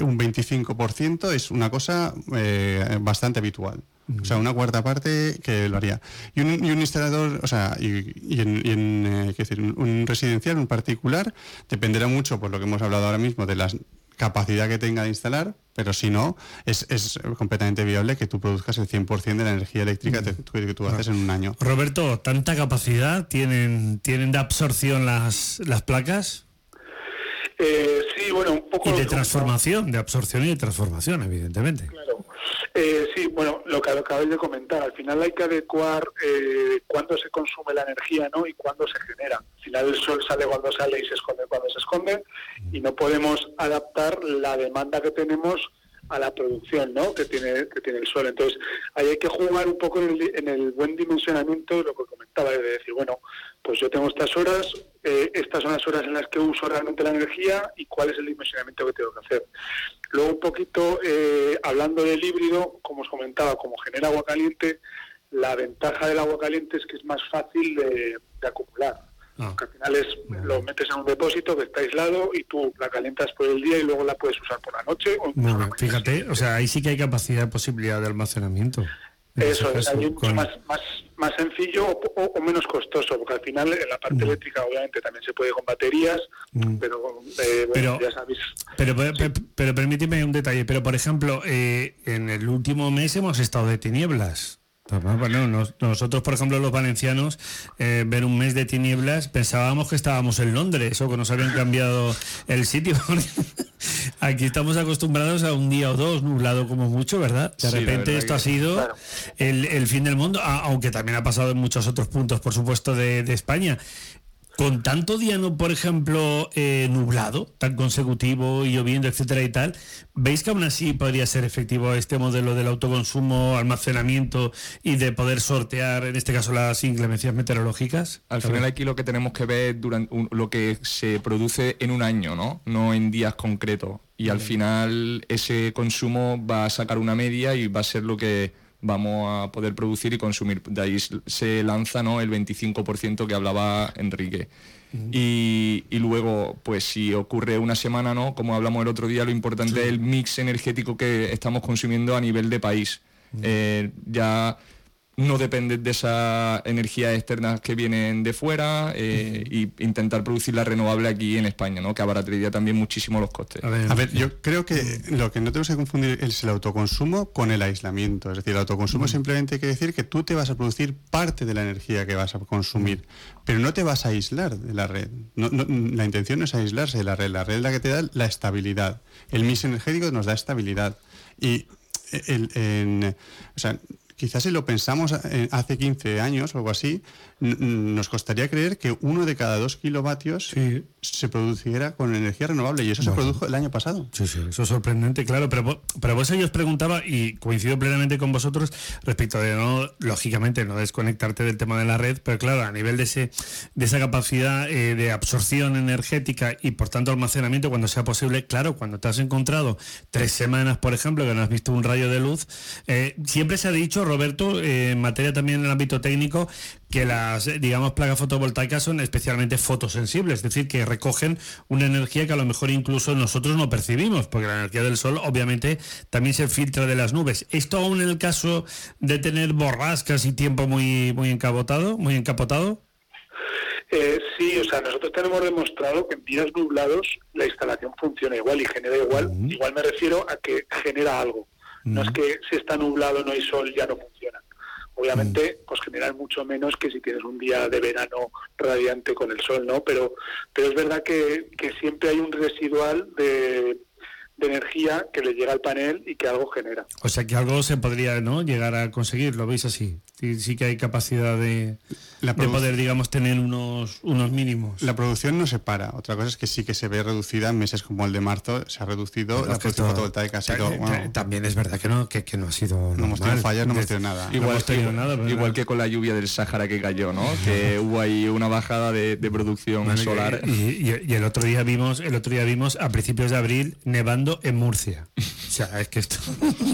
un 25% es una cosa eh, bastante habitual. O sea, una cuarta parte que lo haría. Y un, instalador, o sea, y, en, eh, decir, un residencial, un particular, dependerá mucho, por lo que hemos hablado ahora mismo, de la capacidad que tenga de instalar, pero si no, es, completamente viable que tú produzcas el 100% de la energía eléctrica que, tú haces en un año. Roberto, ¿tanta capacidad tienen, tienen de absorción las, las placas? Eh, sí, bueno, un poco... Y de transformación, de absorción y de transformación, evidentemente. Claro. Eh, sí, bueno, lo que acabáis de comentar, al final hay que adecuar eh, cuándo se consume la energía ¿no? y cuándo se genera. Al final el sol sale cuando sale y se esconde cuando se esconde y no podemos adaptar la demanda que tenemos a la producción ¿no? que, tiene, que tiene el sol. Entonces, ahí hay que jugar un poco en el, en el buen dimensionamiento de lo que comentaba, de decir, bueno, pues yo tengo estas horas, eh, estas son las horas en las que uso realmente la energía y cuál es el dimensionamiento que tengo que hacer. Luego un poquito, eh, hablando del híbrido, como os comentaba, como genera agua caliente, la ventaja del agua caliente es que es más fácil de, acumular. Ah. al final es, lo metes en un depósito que está aislado y tú la calientas por el día y luego la puedes usar por la noche. O fíjate, o sea, ahí sí que hay capacidad posibilidad de almacenamiento. Eso es, mucho más, más, más sencillo o, menos costoso, porque al final en la parte mm. eléctrica obviamente también se puede con baterías, mm. pero, eh, pero, ya sabéis. Pero, pero, permíteme un detalle, pero por ejemplo, eh, en el último mes hemos estado de tinieblas. Bueno, nosotros, por ejemplo, los valencianos, eh, ver un mes de tinieblas, pensábamos que estábamos en Londres o que nos habían cambiado el sitio. Aquí estamos acostumbrados a un día o dos nublado como mucho, ¿verdad? De repente esto ha sido el, fin del mundo, aunque también ha pasado en muchos otros puntos, por supuesto, de, de España. Con tanto día, no, por ejemplo, eh, nublado, tan consecutivo y lloviendo, etcétera y tal, ¿veis que aún así podría ser efectivo este modelo del autoconsumo, almacenamiento y de poder sortear, en este caso, las inclemencias meteorológicas? Al final aquí lo que tenemos que ver durante lo que se produce en un año, ¿no? No en días concretos. Y al final ese consumo va a sacar una media y va a ser lo que vamos a poder producir y consumir. De ahí se lanza ¿no? el 25% que hablaba Enrique. Y, luego, pues si ocurre una semana, ¿no? Como hablamos el otro día, lo importante es el mix energético que estamos consumiendo a nivel de país. Eh, ya no depender de esas energías externas que vienen de fuera e intentar producir la renovable aquí en España, ¿no? que abarataría también muchísimo los costes. A ver, yo creo que lo que no tenemos que confundir es el autoconsumo con el aislamiento. Es decir, el autoconsumo simplemente quiere decir que tú te vas a producir parte de la energía que vas a consumir, pero no te vas a aislar de la red. la intención no es aislarse de la red, la red es la que te da la estabilidad. El mix energético nos da estabilidad. Y el, en, o sea, quizás si lo pensamos eh, hace 15 años o algo así, nos costaría creer que uno de cada dos kilovatios se produciera con energía renovable y eso se produjo el año pasado. Sí, sí, eso es sorprendente, claro, pero, pero vos yo os preguntaba y coincido plenamente con vosotros respecto de no, lógicamente, no desconectarte del tema de la red, pero claro, a nivel de, ese, de esa capacidad eh, de absorción energética y por tanto almacenamiento cuando sea posible, claro, cuando te has encontrado tres semanas, por ejemplo, que no has visto un rayo de luz, eh, siempre se ha dicho, Roberto, eh, en materia también en el ámbito técnico, que las, digamos, placas fotovoltaicas son especialmente fotosensibles, es decir, que recogen una energía que a lo mejor incluso nosotros no percibimos, porque la energía del sol obviamente también se filtra de las nubes. ¿Esto aún en el caso de tener borrascas y tiempo muy, muy encapotado, muy encapotado? Eh, sí, o sea, nosotros tenemos demostrado que en días nublados la instalación funciona igual y genera igual. Igual me refiero a que genera algo. No es que si está nublado no hay sol ya no funciona. Obviamente, mm. pues generar mucho menos que si tienes un día de verano radiante con el sol, ¿no? Pero, pero es verdad que, que siempre hay un residual de, de energía que le llega al panel y que algo genera. O sea que algo se podría no llegar a conseguir, ¿lo veis así? Sí, sí que hay capacidad de, de poder, digamos, tener unos, unos mínimos. La producción no se para. Otra cosa es que sí que se ve reducida en meses como el de marzo. Se ha reducido la producción fotovoltaica. Ha sido, También es verdad que no, que, que no ha sido No hemos tenido fallas, no hemos tenido nada. Igual, nada, igual que con la lluvia del Sáhara que cayó, ¿no? que hubo ahí una bajada de, producción solar. Y, y, el otro día vimos, el otro día vimos a principios de abril nevando en Murcia. O sea, es que esto...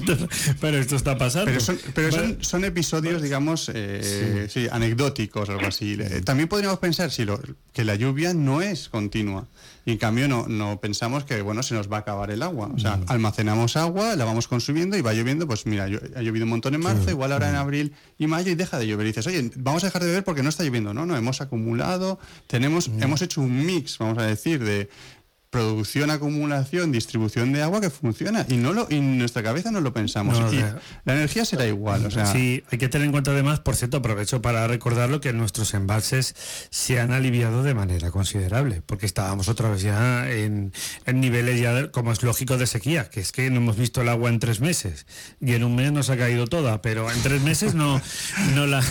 pero esto está pasando. Pero son, son, episodios, digamos, eh, sí. anecdóticos o algo así. También podríamos pensar si lo, que la lluvia no es continua. Y en cambio no, no pensamos que bueno se nos va a acabar el agua. O sea, almacenamos agua, la vamos consumiendo y va lloviendo, pues mira, ha llovido un montón en marzo, igual ahora en abril y mayo y deja de llover. Y dices, oye, vamos a dejar de beber porque no está lloviendo. No, no, hemos acumulado, tenemos, hemos hecho un mix, vamos a decir, de producción, acumulación, distribución de agua que funciona y no lo y en nuestra cabeza no lo pensamos. la energía será igual. O sea, sí, hay que tener en cuenta además, por cierto, aprovecho para recordarlo que nuestros embalses se han aliviado de manera considerable, porque estábamos otra vez ya en, niveles ya, como es lógico, de sequía, que es que no hemos visto el agua en tres meses y en un mes nos ha caído toda, pero en tres meses no, no, la,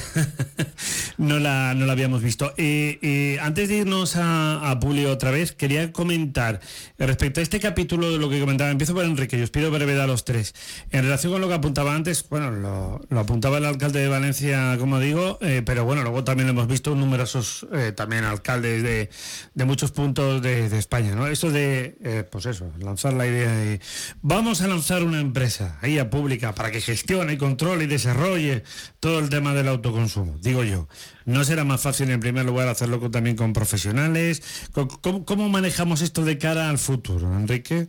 no, la, no la habíamos visto. Eh, eh, antes de irnos a, a Pulio otra vez, quería comentar Respecto a este capítulo de lo que comentaba, empiezo por Enrique, y os pido brevedad a los tres. En relación con lo que apuntaba antes, bueno, lo, apuntaba el alcalde de Valencia, como digo, eh, pero bueno, luego también hemos visto numerosos eh, también alcaldes de, muchos puntos de, España, ¿no? Eso de, eh, pues eso, lanzar la idea de, vamos a lanzar una empresa, ahí a pública, para que gestione, y controle y desarrolle todo el tema del autoconsumo, digo yo. ¿No será más fácil en primer lugar hacerlo también con profesionales? ¿Cómo, manejamos esto de cara al futuro, Enrique?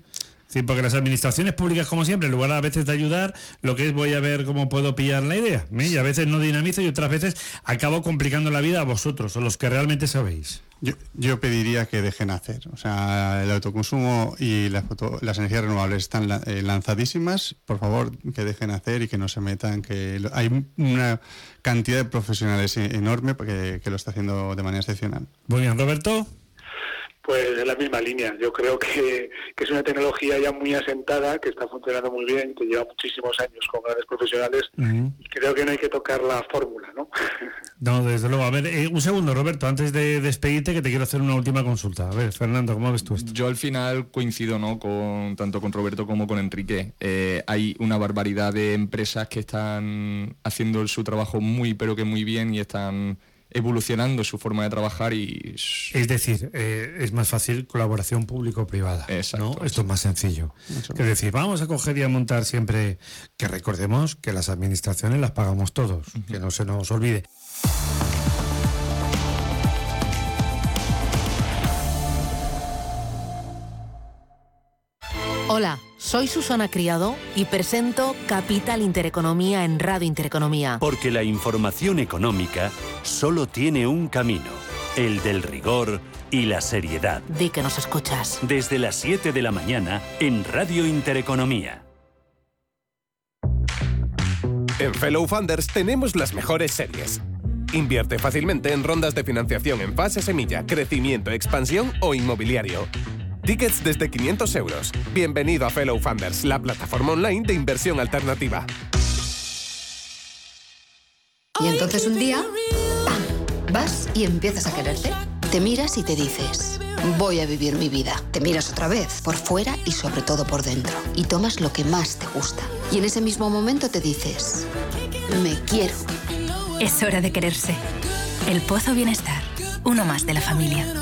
Sí, porque las administraciones públicas, como siempre, en lugar a veces de ayudar, lo que es voy a ver cómo puedo pillar la idea. Y a veces no dinamizo y otras veces acabo complicando la vida a vosotros, o los que realmente sabéis. Yo, pediría que dejen hacer. O sea, el autoconsumo y las, las energías renovables están eh, lanzadísimas. Por favor, que dejen hacer y que no se metan. Que hay una cantidad de profesionales e-, enorme que, que lo está haciendo de manera excepcional. Muy bien, Roberto. Pues en la misma línea. Yo creo que, es una tecnología ya muy asentada, que está funcionando muy bien, que lleva muchísimos años con grandes profesionales. y creo que no hay que tocar la fórmula, ¿no? No, desde luego. A ver, eh, un segundo, Roberto, antes de despedirte, que te quiero hacer una última consulta. A ver, Fernando, ¿cómo ves tú esto? Yo al final coincido, ¿no? Con tanto con Roberto como con Enrique. Eh, hay una barbaridad de empresas que están haciendo su trabajo muy, pero que muy bien y están evolucionando su forma de trabajar y... Es decir, eh, es más fácil colaboración público-privada. Exacto. ¿no? Esto es más sencillo. Es decir, vamos a coger y a montar siempre, que recordemos que las administraciones las pagamos todos, que no se nos olvide. Hola, soy Susana Criado y presento Capital Intereconomía en Radio Intereconomía. Porque la información económica solo tiene un camino, el del rigor y la seriedad. Di que nos escuchas. Desde las 7 de la mañana en Radio Intereconomía. En Fellow Funders tenemos las mejores series. Invierte fácilmente en rondas de financiación en fase semilla, crecimiento, expansión o inmobiliario. Tickets desde 500 euros. Bienvenido a Fellow Funders, la plataforma online de inversión alternativa. Y entonces un día, ¡pam! Vas y empiezas a quererte. Te miras y te dices, voy a vivir mi vida. Te miras otra vez, por fuera y sobre todo por dentro. Y tomas lo que más te gusta. Y en ese mismo momento te dices, me quiero. Es hora de quererse. El Pozo Bienestar, uno más de la familia.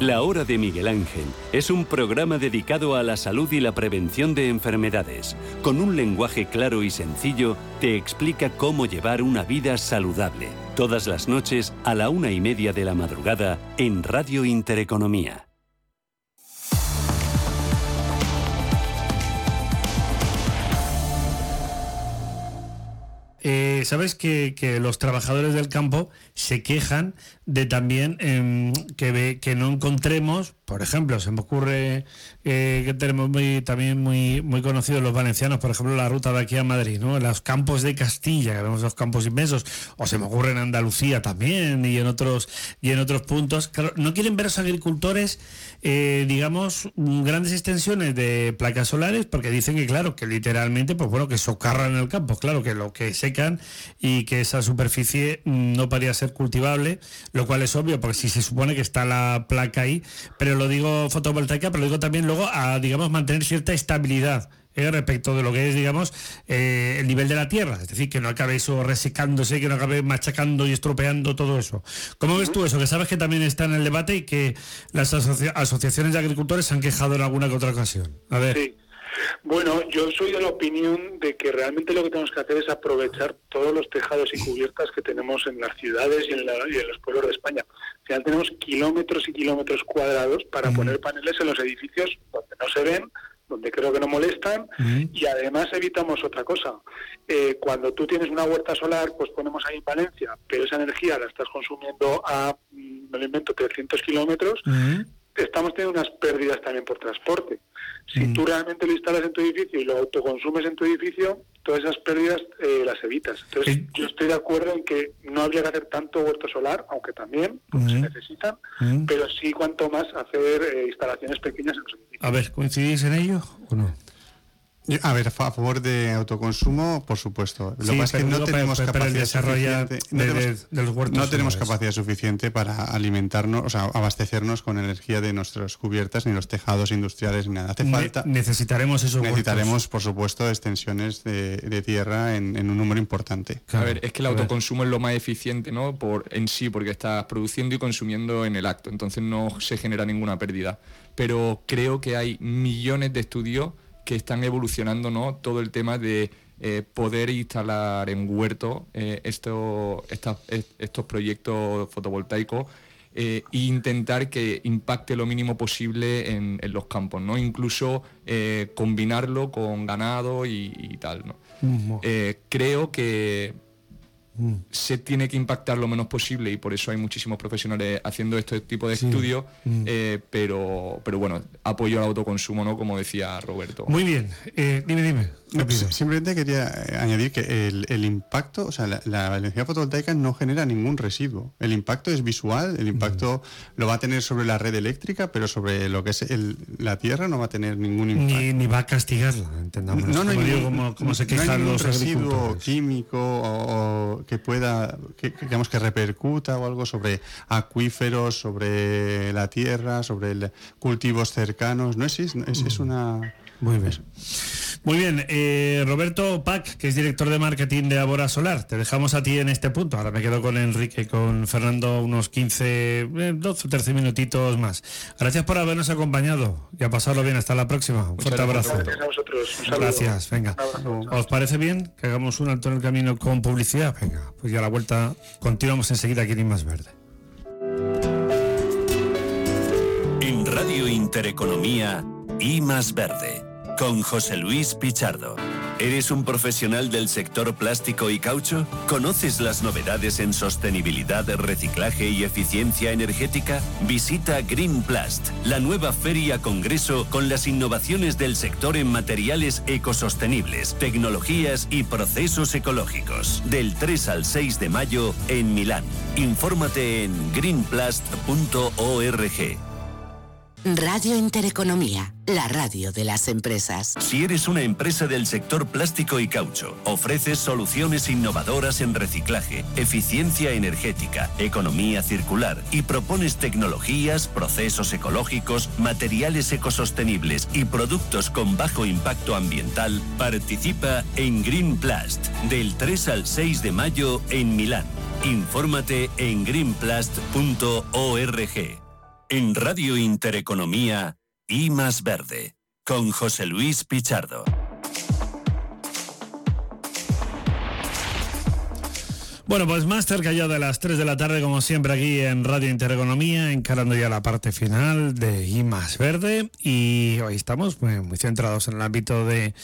La Hora de Miguel Ángel es un programa dedicado a la salud y la prevención de enfermedades. Con un lenguaje claro y sencillo, te explica cómo llevar una vida saludable. Todas las noches a la una y media de la madrugada en Radio Intereconomía. Eh, Sabes que, que los trabajadores del campo se quejan de también em, que, ve- que no encontremos, por ejemplo, se me ocurre eh, que tenemos muy, también muy, muy conocidos los valencianos, por ejemplo, la ruta de aquí a Madrid, ¿no? Los campos de Castilla, que vemos los campos inmensos, o se me ocurre en Andalucía también y en otros, y en otros puntos. No quieren ver a los agricultores, eh, digamos, grandes extensiones de placas solares, porque dicen que, claro, que literalmente, pues bueno, que socarran el campo, claro, que lo que secan y que esa superficie mm, no podría ser cultivable, lo cual es obvio, porque si se supone que está la placa ahí, pero lo digo fotovoltaica, pero digo también luego a, digamos, mantener cierta estabilidad. eh, respecto de lo que es, digamos, eh, el nivel de la tierra, es decir, que no acabe eso resecándose, que no acabe machacando y estropeando todo eso. ¿Cómo ves tú eso? Que sabes que también está en el debate y que las asocia- asociaciones de agricultores se han quejado en alguna que otra ocasión. A ver. Bueno, yo soy de la opinión de que realmente lo que tenemos que hacer es aprovechar todos los tejados y cubiertas que tenemos en las ciudades y en, la- y en los pueblos de España. Al final tenemos kilómetros y kilómetros cuadrados para poner paneles en los edificios donde no se ven, donde creo que no molestan y además evitamos otra cosa. Eh, cuando tú tienes una huerta solar, pues ponemos ahí en Valencia, pero esa energía la estás consumiendo a, mm, me lo invento, 300 kilómetros, estamos teniendo unas pérdidas también por transporte. Si tú realmente lo instalas en tu edificio y lo autoconsumes en tu edificio, todas esas pérdidas eh, las evitas. Entonces, yo estoy de acuerdo en que no habría que hacer tanto huerto solar, aunque también porque se necesitan, Mm. pero sí cuanto más hacer eh, instalaciones pequeñas en los edificios. A ver, ¿coincidís en ello o no? Yo- A ver, a fa- a favor de autoconsumo, por supuesto. Lo Sí, que pasa es pero que no tenemos pero- pero el capacidad suficiente. de- no de- tenemos, de los huertos no tenemos capacidad suficiente para alimentarnos, o sea, abastecernos con energía de nuestras cubiertas, ni los tejados industriales, ni nada. Hace Ne- falta. necesitaremos esos Necesitaremos, por supuesto, extensiones de, de tierra en, en un número importante. A ver, es que el autoconsumo es lo más eficiente, ¿no? Por en sí, porque estás produciendo y consumiendo en el acto, entonces no se genera ninguna pérdida. Pero creo que hay millones de estudios que están evolucionando, ¿no? Todo el tema de eh, poder instalar en huerto eh, esto- estos proyectos fotovoltaicos eh, e intentar que impacte lo mínimo posible en, en los campos, ¿no? Incluso eh, combinarlo con ganado y, y tal, ¿no? Eh, creo que se tiene que impactar lo menos posible y por eso hay muchísimos profesionales haciendo este tipo de Sí. estudios, Mm. eh, pero, pero bueno, apoyo al autoconsumo, ¿no? Como decía Roberto. Muy bien, eh, dime, dime. Simplemente quería eh, añadir que el, impacto, o sea, la, energía fotovoltaica no genera ningún residuo. El impacto es visual, el impacto lo va a tener sobre la red eléctrica, pero sobre lo que es la tierra no va a tener ningún impacto. Ni, va a castigarla, entendamos. No, no, hay como, se quejan no residuo químico o, que pueda, que, digamos que repercuta o algo sobre acuíferos, sobre la tierra, sobre cultivos cercanos. No es, es, es una muy bien. Muy bien, eh, Roberto Pac, que es director de marketing de Abora Solar, te dejamos a ti en este punto. Ahora me quedo con Enrique, con Fernando unos 15, 12 o 13 minutitos más. Gracias por habernos acompañado y a pasarlo bien. Hasta la próxima. Un fuerte abrazo. Gracias a vosotros. Gracias, venga. ¿Os parece bien que hagamos un alto en el camino con publicidad? Venga, pues ya a la vuelta continuamos enseguida aquí en Más Verde. En Radio Intereconomía, y Más Verde con José Luis Pichardo. ¿Eres un profesional del sector plástico y caucho? ¿Conoces las novedades en sostenibilidad, reciclaje y eficiencia energética? Visita Greenplast, la nueva feria congreso con las innovaciones del sector en materiales ecosostenibles, tecnologías y procesos ecológicos. Del 3 al 6 de mayo en Milán. Infórmate en greenplast.org. Radio Intereconomía, la radio de las empresas. Si eres una empresa del sector plástico y caucho, ofreces soluciones innovadoras en reciclaje, eficiencia energética, economía circular y propones tecnologías, procesos ecológicos, materiales ecosostenibles y productos con bajo impacto ambiental, participa en Greenplast del 3 al 6 de mayo en Milán. Infórmate en greenplast.org. En Radio Intereconomía, y más verde, con José Luis Pichardo. Bueno, pues más cerca ya de las 3 de la tarde, como siempre, aquí en Radio Intereconomía, encarando ya la parte final de I más Verde. Y hoy estamos muy, centrados en el ámbito de,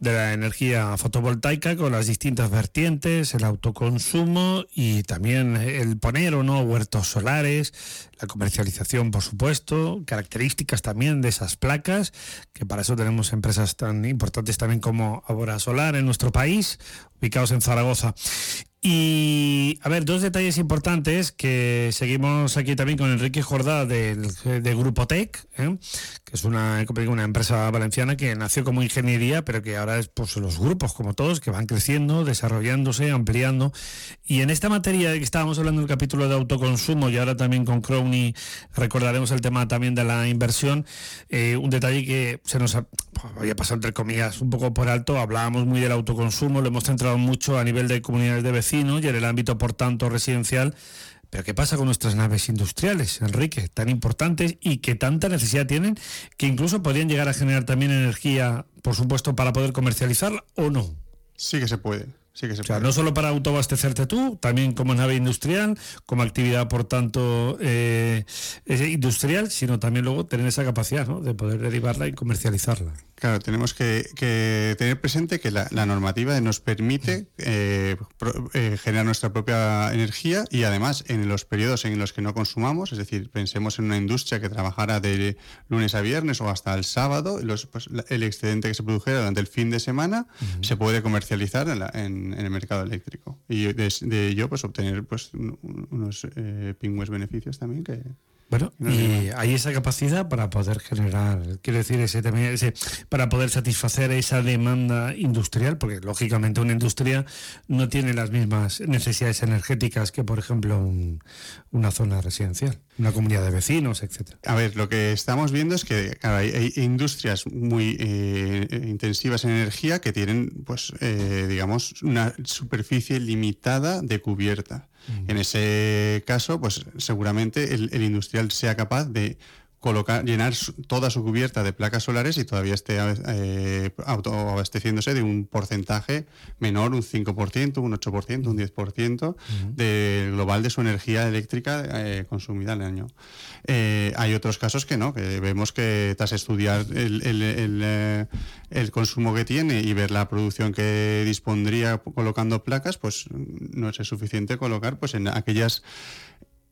de, la energía fotovoltaica, con las distintas vertientes, el autoconsumo y también el poner o no huertos solares, la comercialización, por supuesto, características también de esas placas, que para eso tenemos empresas tan importantes también como Abora Solar en nuestro país, ubicados en Zaragoza. Y, a ver, dos detalles importantes que seguimos aquí también con Enrique Jordá del, de Grupo Tech, ¿eh? que es una, una empresa valenciana que nació como ingeniería, pero que ahora es pues, los grupos, como todos, que van creciendo, desarrollándose, ampliando. Y en esta materia que estábamos hablando en el capítulo de autoconsumo y ahora también con Crowny recordaremos el tema también de la inversión, eh, un detalle que se nos ha, había pasado entre comillas un poco por alto, hablábamos muy del autoconsumo, lo hemos centrado mucho a nivel de comunidades de vecinos y en el ámbito, por tanto, residencial pero ¿qué pasa con nuestras naves industriales, Enrique, tan importantes y que tanta necesidad tienen que incluso podrían llegar a generar también energía, por supuesto, para poder comercializarla o no? Sí que se puede. Sí que se o sea, no solo para autoabastecerte tú, también como nave industrial, como actividad, por tanto, eh, industrial, sino también luego tener esa capacidad ¿no? de poder derivarla y comercializarla. Claro, tenemos que, tener presente que la, normativa nos permite eh, eh, generar nuestra propia energía y además en los periodos en los que no consumamos, es decir, pensemos en una industria que trabajara de lunes a viernes o hasta el sábado, pues, el excedente que se produjera durante el fin de semana se puede comercializar en, el mercado eléctrico. Y de, ello pues obtener pues unos eh, pingües beneficios también que, bueno, y hay esa capacidad para poder generar, quiero decir, ese, ese, para poder satisfacer esa demanda industrial, porque lógicamente una industria no tiene las mismas necesidades energéticas que, por ejemplo, una zona residencial, una comunidad de vecinos, etcétera. A ver, lo que estamos viendo es que hay, industrias muy eh, intensivas en energía que tienen, pues, eh, digamos, una superficie limitada de cubierta. En ese caso, pues seguramente el, industrial sea capaz de colocar, llenar toda su cubierta de placas solares y todavía esté eh, autoabasteciéndose de un porcentaje menor, un 5%, un 8%, un 10% del global de su energía eléctrica eh, consumida al año. Eh, hay otros casos que no, que vemos que tras estudiar el, el, el, consumo que tiene y ver la producción que dispondría colocando placas, pues no es suficiente colocar pues en aquellas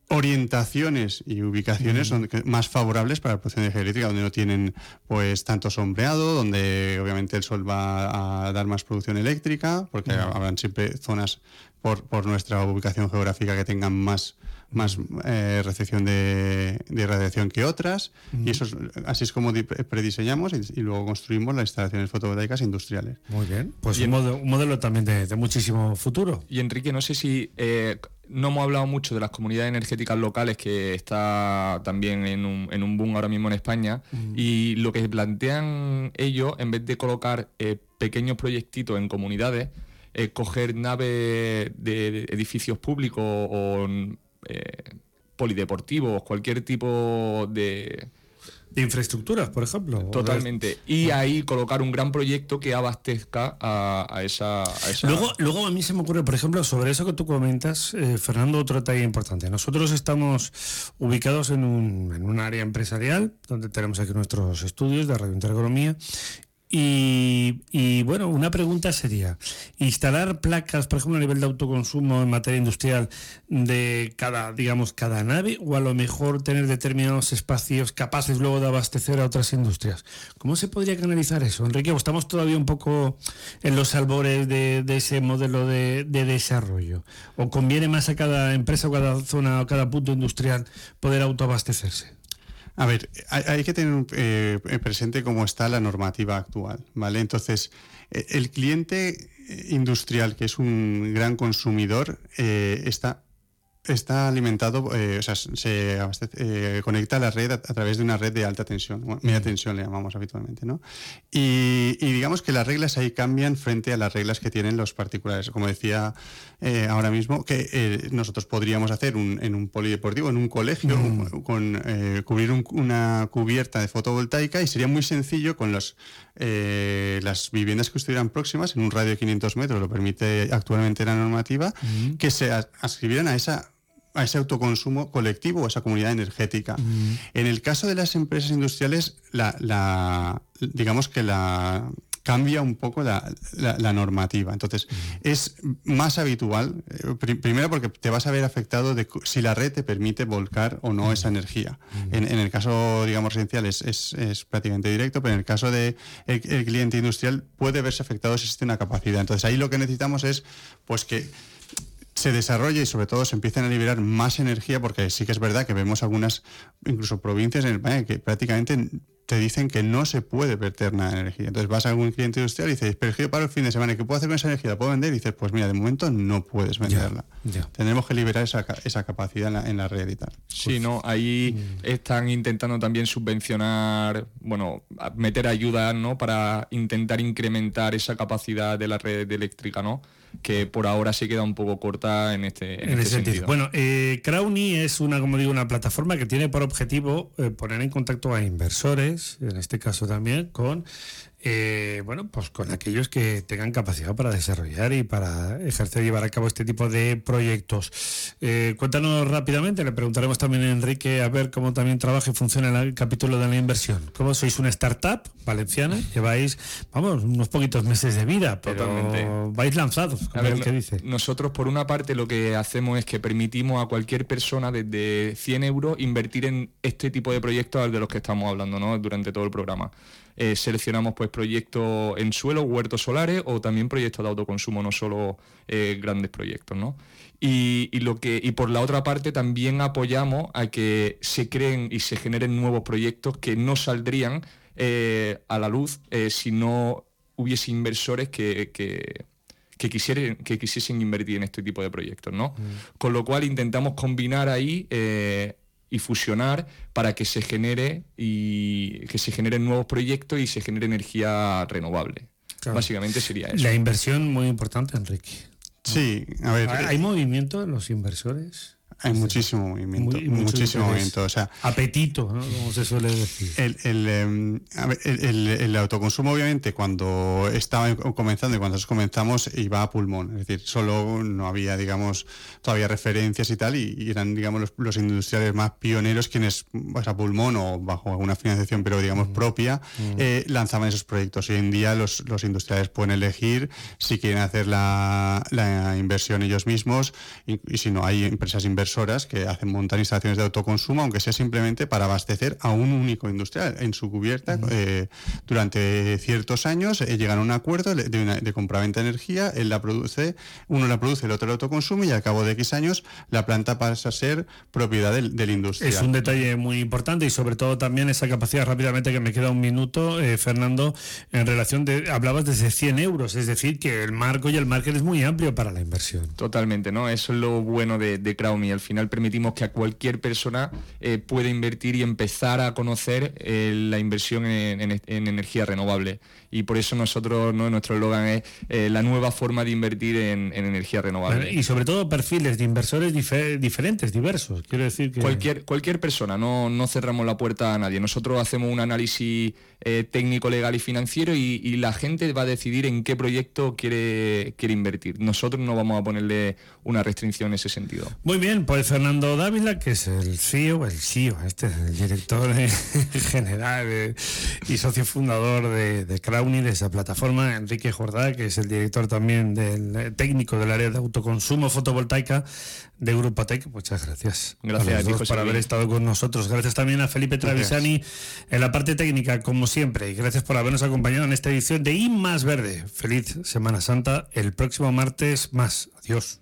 orientaciones y ubicaciones son más favorables para la producción de energía eléctrica, donde no tienen pues tanto sombreado, donde obviamente el sol va a dar más producción eléctrica, porque habrán siempre zonas por, por nuestra ubicación geográfica que tengan más más eh, recepción de, radiación que otras. Y eso así es como prediseñamos y, luego construimos las instalaciones fotovoltaicas industriales. Muy bien, pues un, modelo, también de, muchísimo futuro. Y Enrique, no sé si eh, no hemos hablado mucho de las comunidades energéticas locales que está también en un, en un boom ahora mismo en España. Y lo que plantean ellos, en vez de colocar eh, pequeños proyectitos en comunidades, coger naves de edificios públicos o eh, polideportivos, cualquier tipo de... De infraestructuras, por ejemplo. Totalmente. Y ahí colocar un gran proyecto que abastezca a, esa, Luego, luego a mí se me ocurre, por ejemplo, sobre eso que tú comentas, eh, Fernando, otro detalle importante. Nosotros estamos ubicados en un, en un área empresarial, donde tenemos aquí nuestros estudios de Radio Intereconomía, y, bueno, una pregunta sería, instalar placas, por ejemplo, a nivel de autoconsumo en materia industrial de cada, digamos, cada nave, o a lo mejor tener determinados espacios capaces luego de abastecer a otras industrias. ¿Cómo se podría canalizar eso, Enrique? estamos todavía un poco en los albores de, ese modelo de, de, desarrollo? ¿O conviene más a cada empresa o cada zona o cada punto industrial poder autoabastecerse? A ver, hay, que tener eh, presente cómo está la normativa actual, ¿vale? Entonces, eh, el cliente industrial, que es un gran consumidor, eh, está está alimentado, eh, o sea, se eh, conecta a la red a, través de una red de alta tensión, media tensión le llamamos habitualmente, ¿no? Y, digamos que las reglas ahí cambian frente a las reglas que tienen los particulares. Como decía eh, ahora mismo, que nosotros podríamos hacer en un polideportivo, en un colegio, con cubrir una cubierta de fotovoltaica y sería muy sencillo con los, las viviendas que estuvieran próximas, en un radio de 500 metros, lo permite actualmente la normativa, que se ascribieran a esa a ese autoconsumo colectivo o a esa comunidad energética. Mm. En el caso de las empresas industriales, la, digamos que la cambia un poco la, normativa. Entonces, mm. es más habitual, eh, primero porque te vas a ver afectado de si la red te permite volcar o no mm. esa energía. En, el caso, digamos, residencial es, es, prácticamente directo, pero en el caso del de el cliente industrial puede verse afectado si existe una capacidad. Entonces, ahí lo que necesitamos es pues que se desarrolle y sobre todo se empiecen a liberar más energía, porque sí que es verdad que vemos algunas, incluso provincias en España, que prácticamente te dicen que no se puede verter nada de energía. Entonces vas a algún cliente industrial y dices, pero yo paro el fin de semana, ¿qué puedo hacer con esa energía? ¿La puedo vender? Y dices, pues mira, de momento no puedes venderla. Tendremos que liberar esa, capacidad en la, red y tal. Sí, no, ahí mm. están intentando también subvencionar, bueno, meter ayuda, ¿no? Para intentar incrementar esa capacidad de la red eléctrica, ¿no? Que por ahora se queda un poco corta en este, en, este sentido. Bueno, eh, Crowny es una, como digo, una plataforma que tiene por objetivo eh, poner en contacto a inversores, en este caso también, con eh, bueno, pues con aquellos que tengan capacidad para desarrollar y para ejercer y llevar a cabo este tipo de proyectos. Eh, cuéntanos rápidamente, le preguntaremos también a Enrique a ver cómo también trabaja y funciona el capítulo de la inversión. ¿Cómo sois una startup valenciana? Lleváis, vamos, unos poquitos meses de vida, pero vais lanzados, a ver, qué dice. Nosotros, por una parte, lo que hacemos es que permitimos a cualquier persona desde 100 euros invertir en este tipo de proyectos de los que estamos hablando ¿no? durante todo el programa. Eh, seleccionamos pues proyectos en suelo, huertos solares o también proyectos de autoconsumo, no solo eh, grandes proyectos, ¿no? Y, lo que, y por la otra parte también apoyamos a que se creen y se generen nuevos proyectos que no saldrían eh, a la luz si no hubiese inversores que, que quisieren, que quisiesen invertir en este tipo de proyectos, ¿no? Mm. Con lo cual intentamos combinar ahí y fusionar para que se genere y que se generen nuevos proyectos y se genere energía renovable. Básicamente sería eso. La inversión muy importante, Enrique. Sí, a ver. ¿Hay movimiento en los inversores? Hay muchísimo movimiento, muchísimo movimiento. O sea, apetito, ¿no? como se suele decir. Em, el, el, autoconsumo, obviamente, cuando estaba comenzando y cuando comenzamos, iba a pulmón. Es decir, solo no había, digamos, todavía referencias y tal, y, eran, digamos, los, industriales más pioneros quienes, pues, a pulmón o bajo alguna financiación, pero digamos, mm. propia, mm. Eh, lanzaban esos proyectos. Hoy en día los, los industriales pueden elegir si quieren hacer la, la inversión ellos mismos, y, y si no, hay empresas inversoras inversoras que hacen montar instalaciones de autoconsumo, aunque sea simplemente para abastecer a un único industrial. En su cubierta, eh, durante ciertos años, eh, llegan a un acuerdo de, de, de compraventa de energía, él la produce, uno la produce, el otro la autoconsume y al cabo de X años la planta pasa a ser propiedad del, del industrial. Es un detalle muy importante y sobre todo también esa capacidad rápidamente que me queda un minuto, eh, Fernando, en relación de, hablabas desde 100 euros, es decir, que el marco y el margen es muy amplio para la inversión. Totalmente, ¿no? Eso es lo bueno de, de. Al final permitimos que a cualquier persona eh, pueda invertir y empezar a conocer eh, la inversión en, en, en, energía renovable. Y por eso nosotros, ¿no? nuestro eslogan es eh, la nueva forma de invertir en, en energía renovable. Y sobre todo perfiles de inversores difer diferentes, diversos. Quiero decir que... Cualquier, cualquier persona, no, no cerramos la puerta a nadie. Nosotros hacemos un análisis eh, técnico, legal y financiero y, y, la gente va a decidir en qué proyecto quiere, quiere invertir. Nosotros no vamos a ponerle una restricción en ese sentido. Muy bien, pues Fernando Dávila, que es el CEO, el CEO, este el director general eh, y socio fundador de, de Crowny, de esa plataforma, Enrique Jordá, que es el director también del eh, técnico del área de autoconsumo fotovoltaica de Grupo Tech. Muchas gracias. Gracias a, todos por haber estado con nosotros. Gracias también a Felipe Travisani gracias. en la parte técnica, como siempre. Y gracias por habernos acompañado en esta edición de I Más Verde. Feliz Semana Santa. El próximo martes más. Adiós.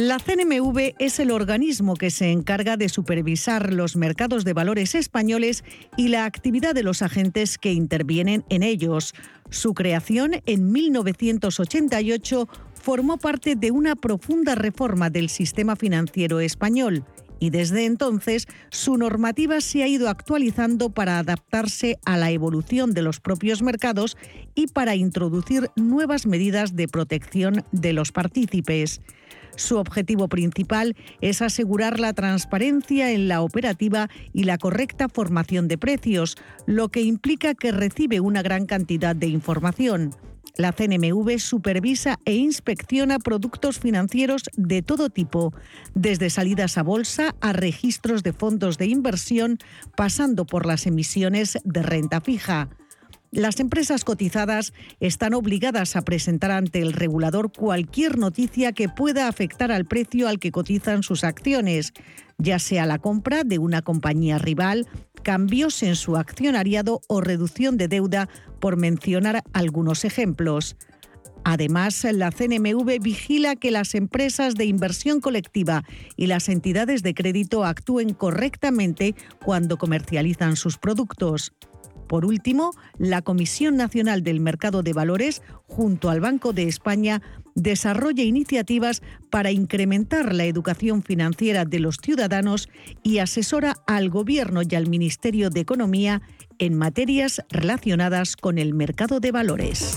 La CNMV es el organismo que se encarga de supervisar los mercados de valores españoles y la actividad de los agentes que intervienen en ellos. Su creación en 1988 formó parte de una profunda reforma del sistema financiero español y desde entonces su normativa se ha ido actualizando para adaptarse a la evolución de los propios mercados y para introducir nuevas medidas de protección de los partícipes. Su objetivo principal es asegurar la transparencia en la operativa y la correcta formación de precios, lo que implica que recibe una gran cantidad de información. La CNMV supervisa e inspecciona productos financieros de todo tipo, desde salidas a bolsa a registros de fondos de inversión, pasando por las emisiones de renta fija. Las empresas cotizadas están obligadas a presentar ante el regulador cualquier noticia que pueda afectar al precio al que cotizan sus acciones, ya sea la compra de una compañía rival, cambios en su accionariado o reducción de deuda, por mencionar algunos ejemplos. Además, la CNMV vigila que las empresas de inversión colectiva y las entidades de crédito actúen correctamente cuando comercializan sus productos. Por último, la Comisión Nacional del Mercado de Valores, junto al Banco de España, desarrolla iniciativas para incrementar la educación financiera de los ciudadanos y asesora al Gobierno y al Ministerio de Economía en materias relacionadas con el mercado de valores.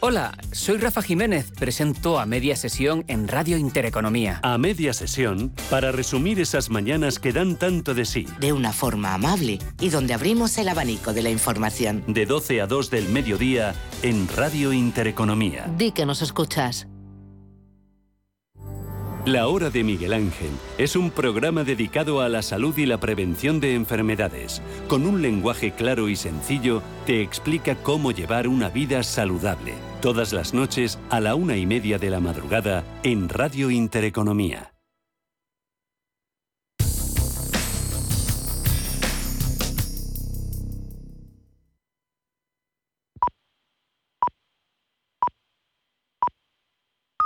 Hola, soy Rafa Jiménez, presento a media sesión en Radio Intereconomía. A media sesión, para resumir esas mañanas que dan tanto de sí. De una forma amable y donde abrimos el abanico de la información. De 12 a 2 del mediodía en Radio Intereconomía. Di que nos escuchas. La Hora de Miguel Ángel es un programa dedicado a la salud y la prevención de enfermedades. Con un lenguaje claro y sencillo, te explica cómo llevar una vida saludable. Todas las noches a la una y media de la madrugada en Radio Intereconomía.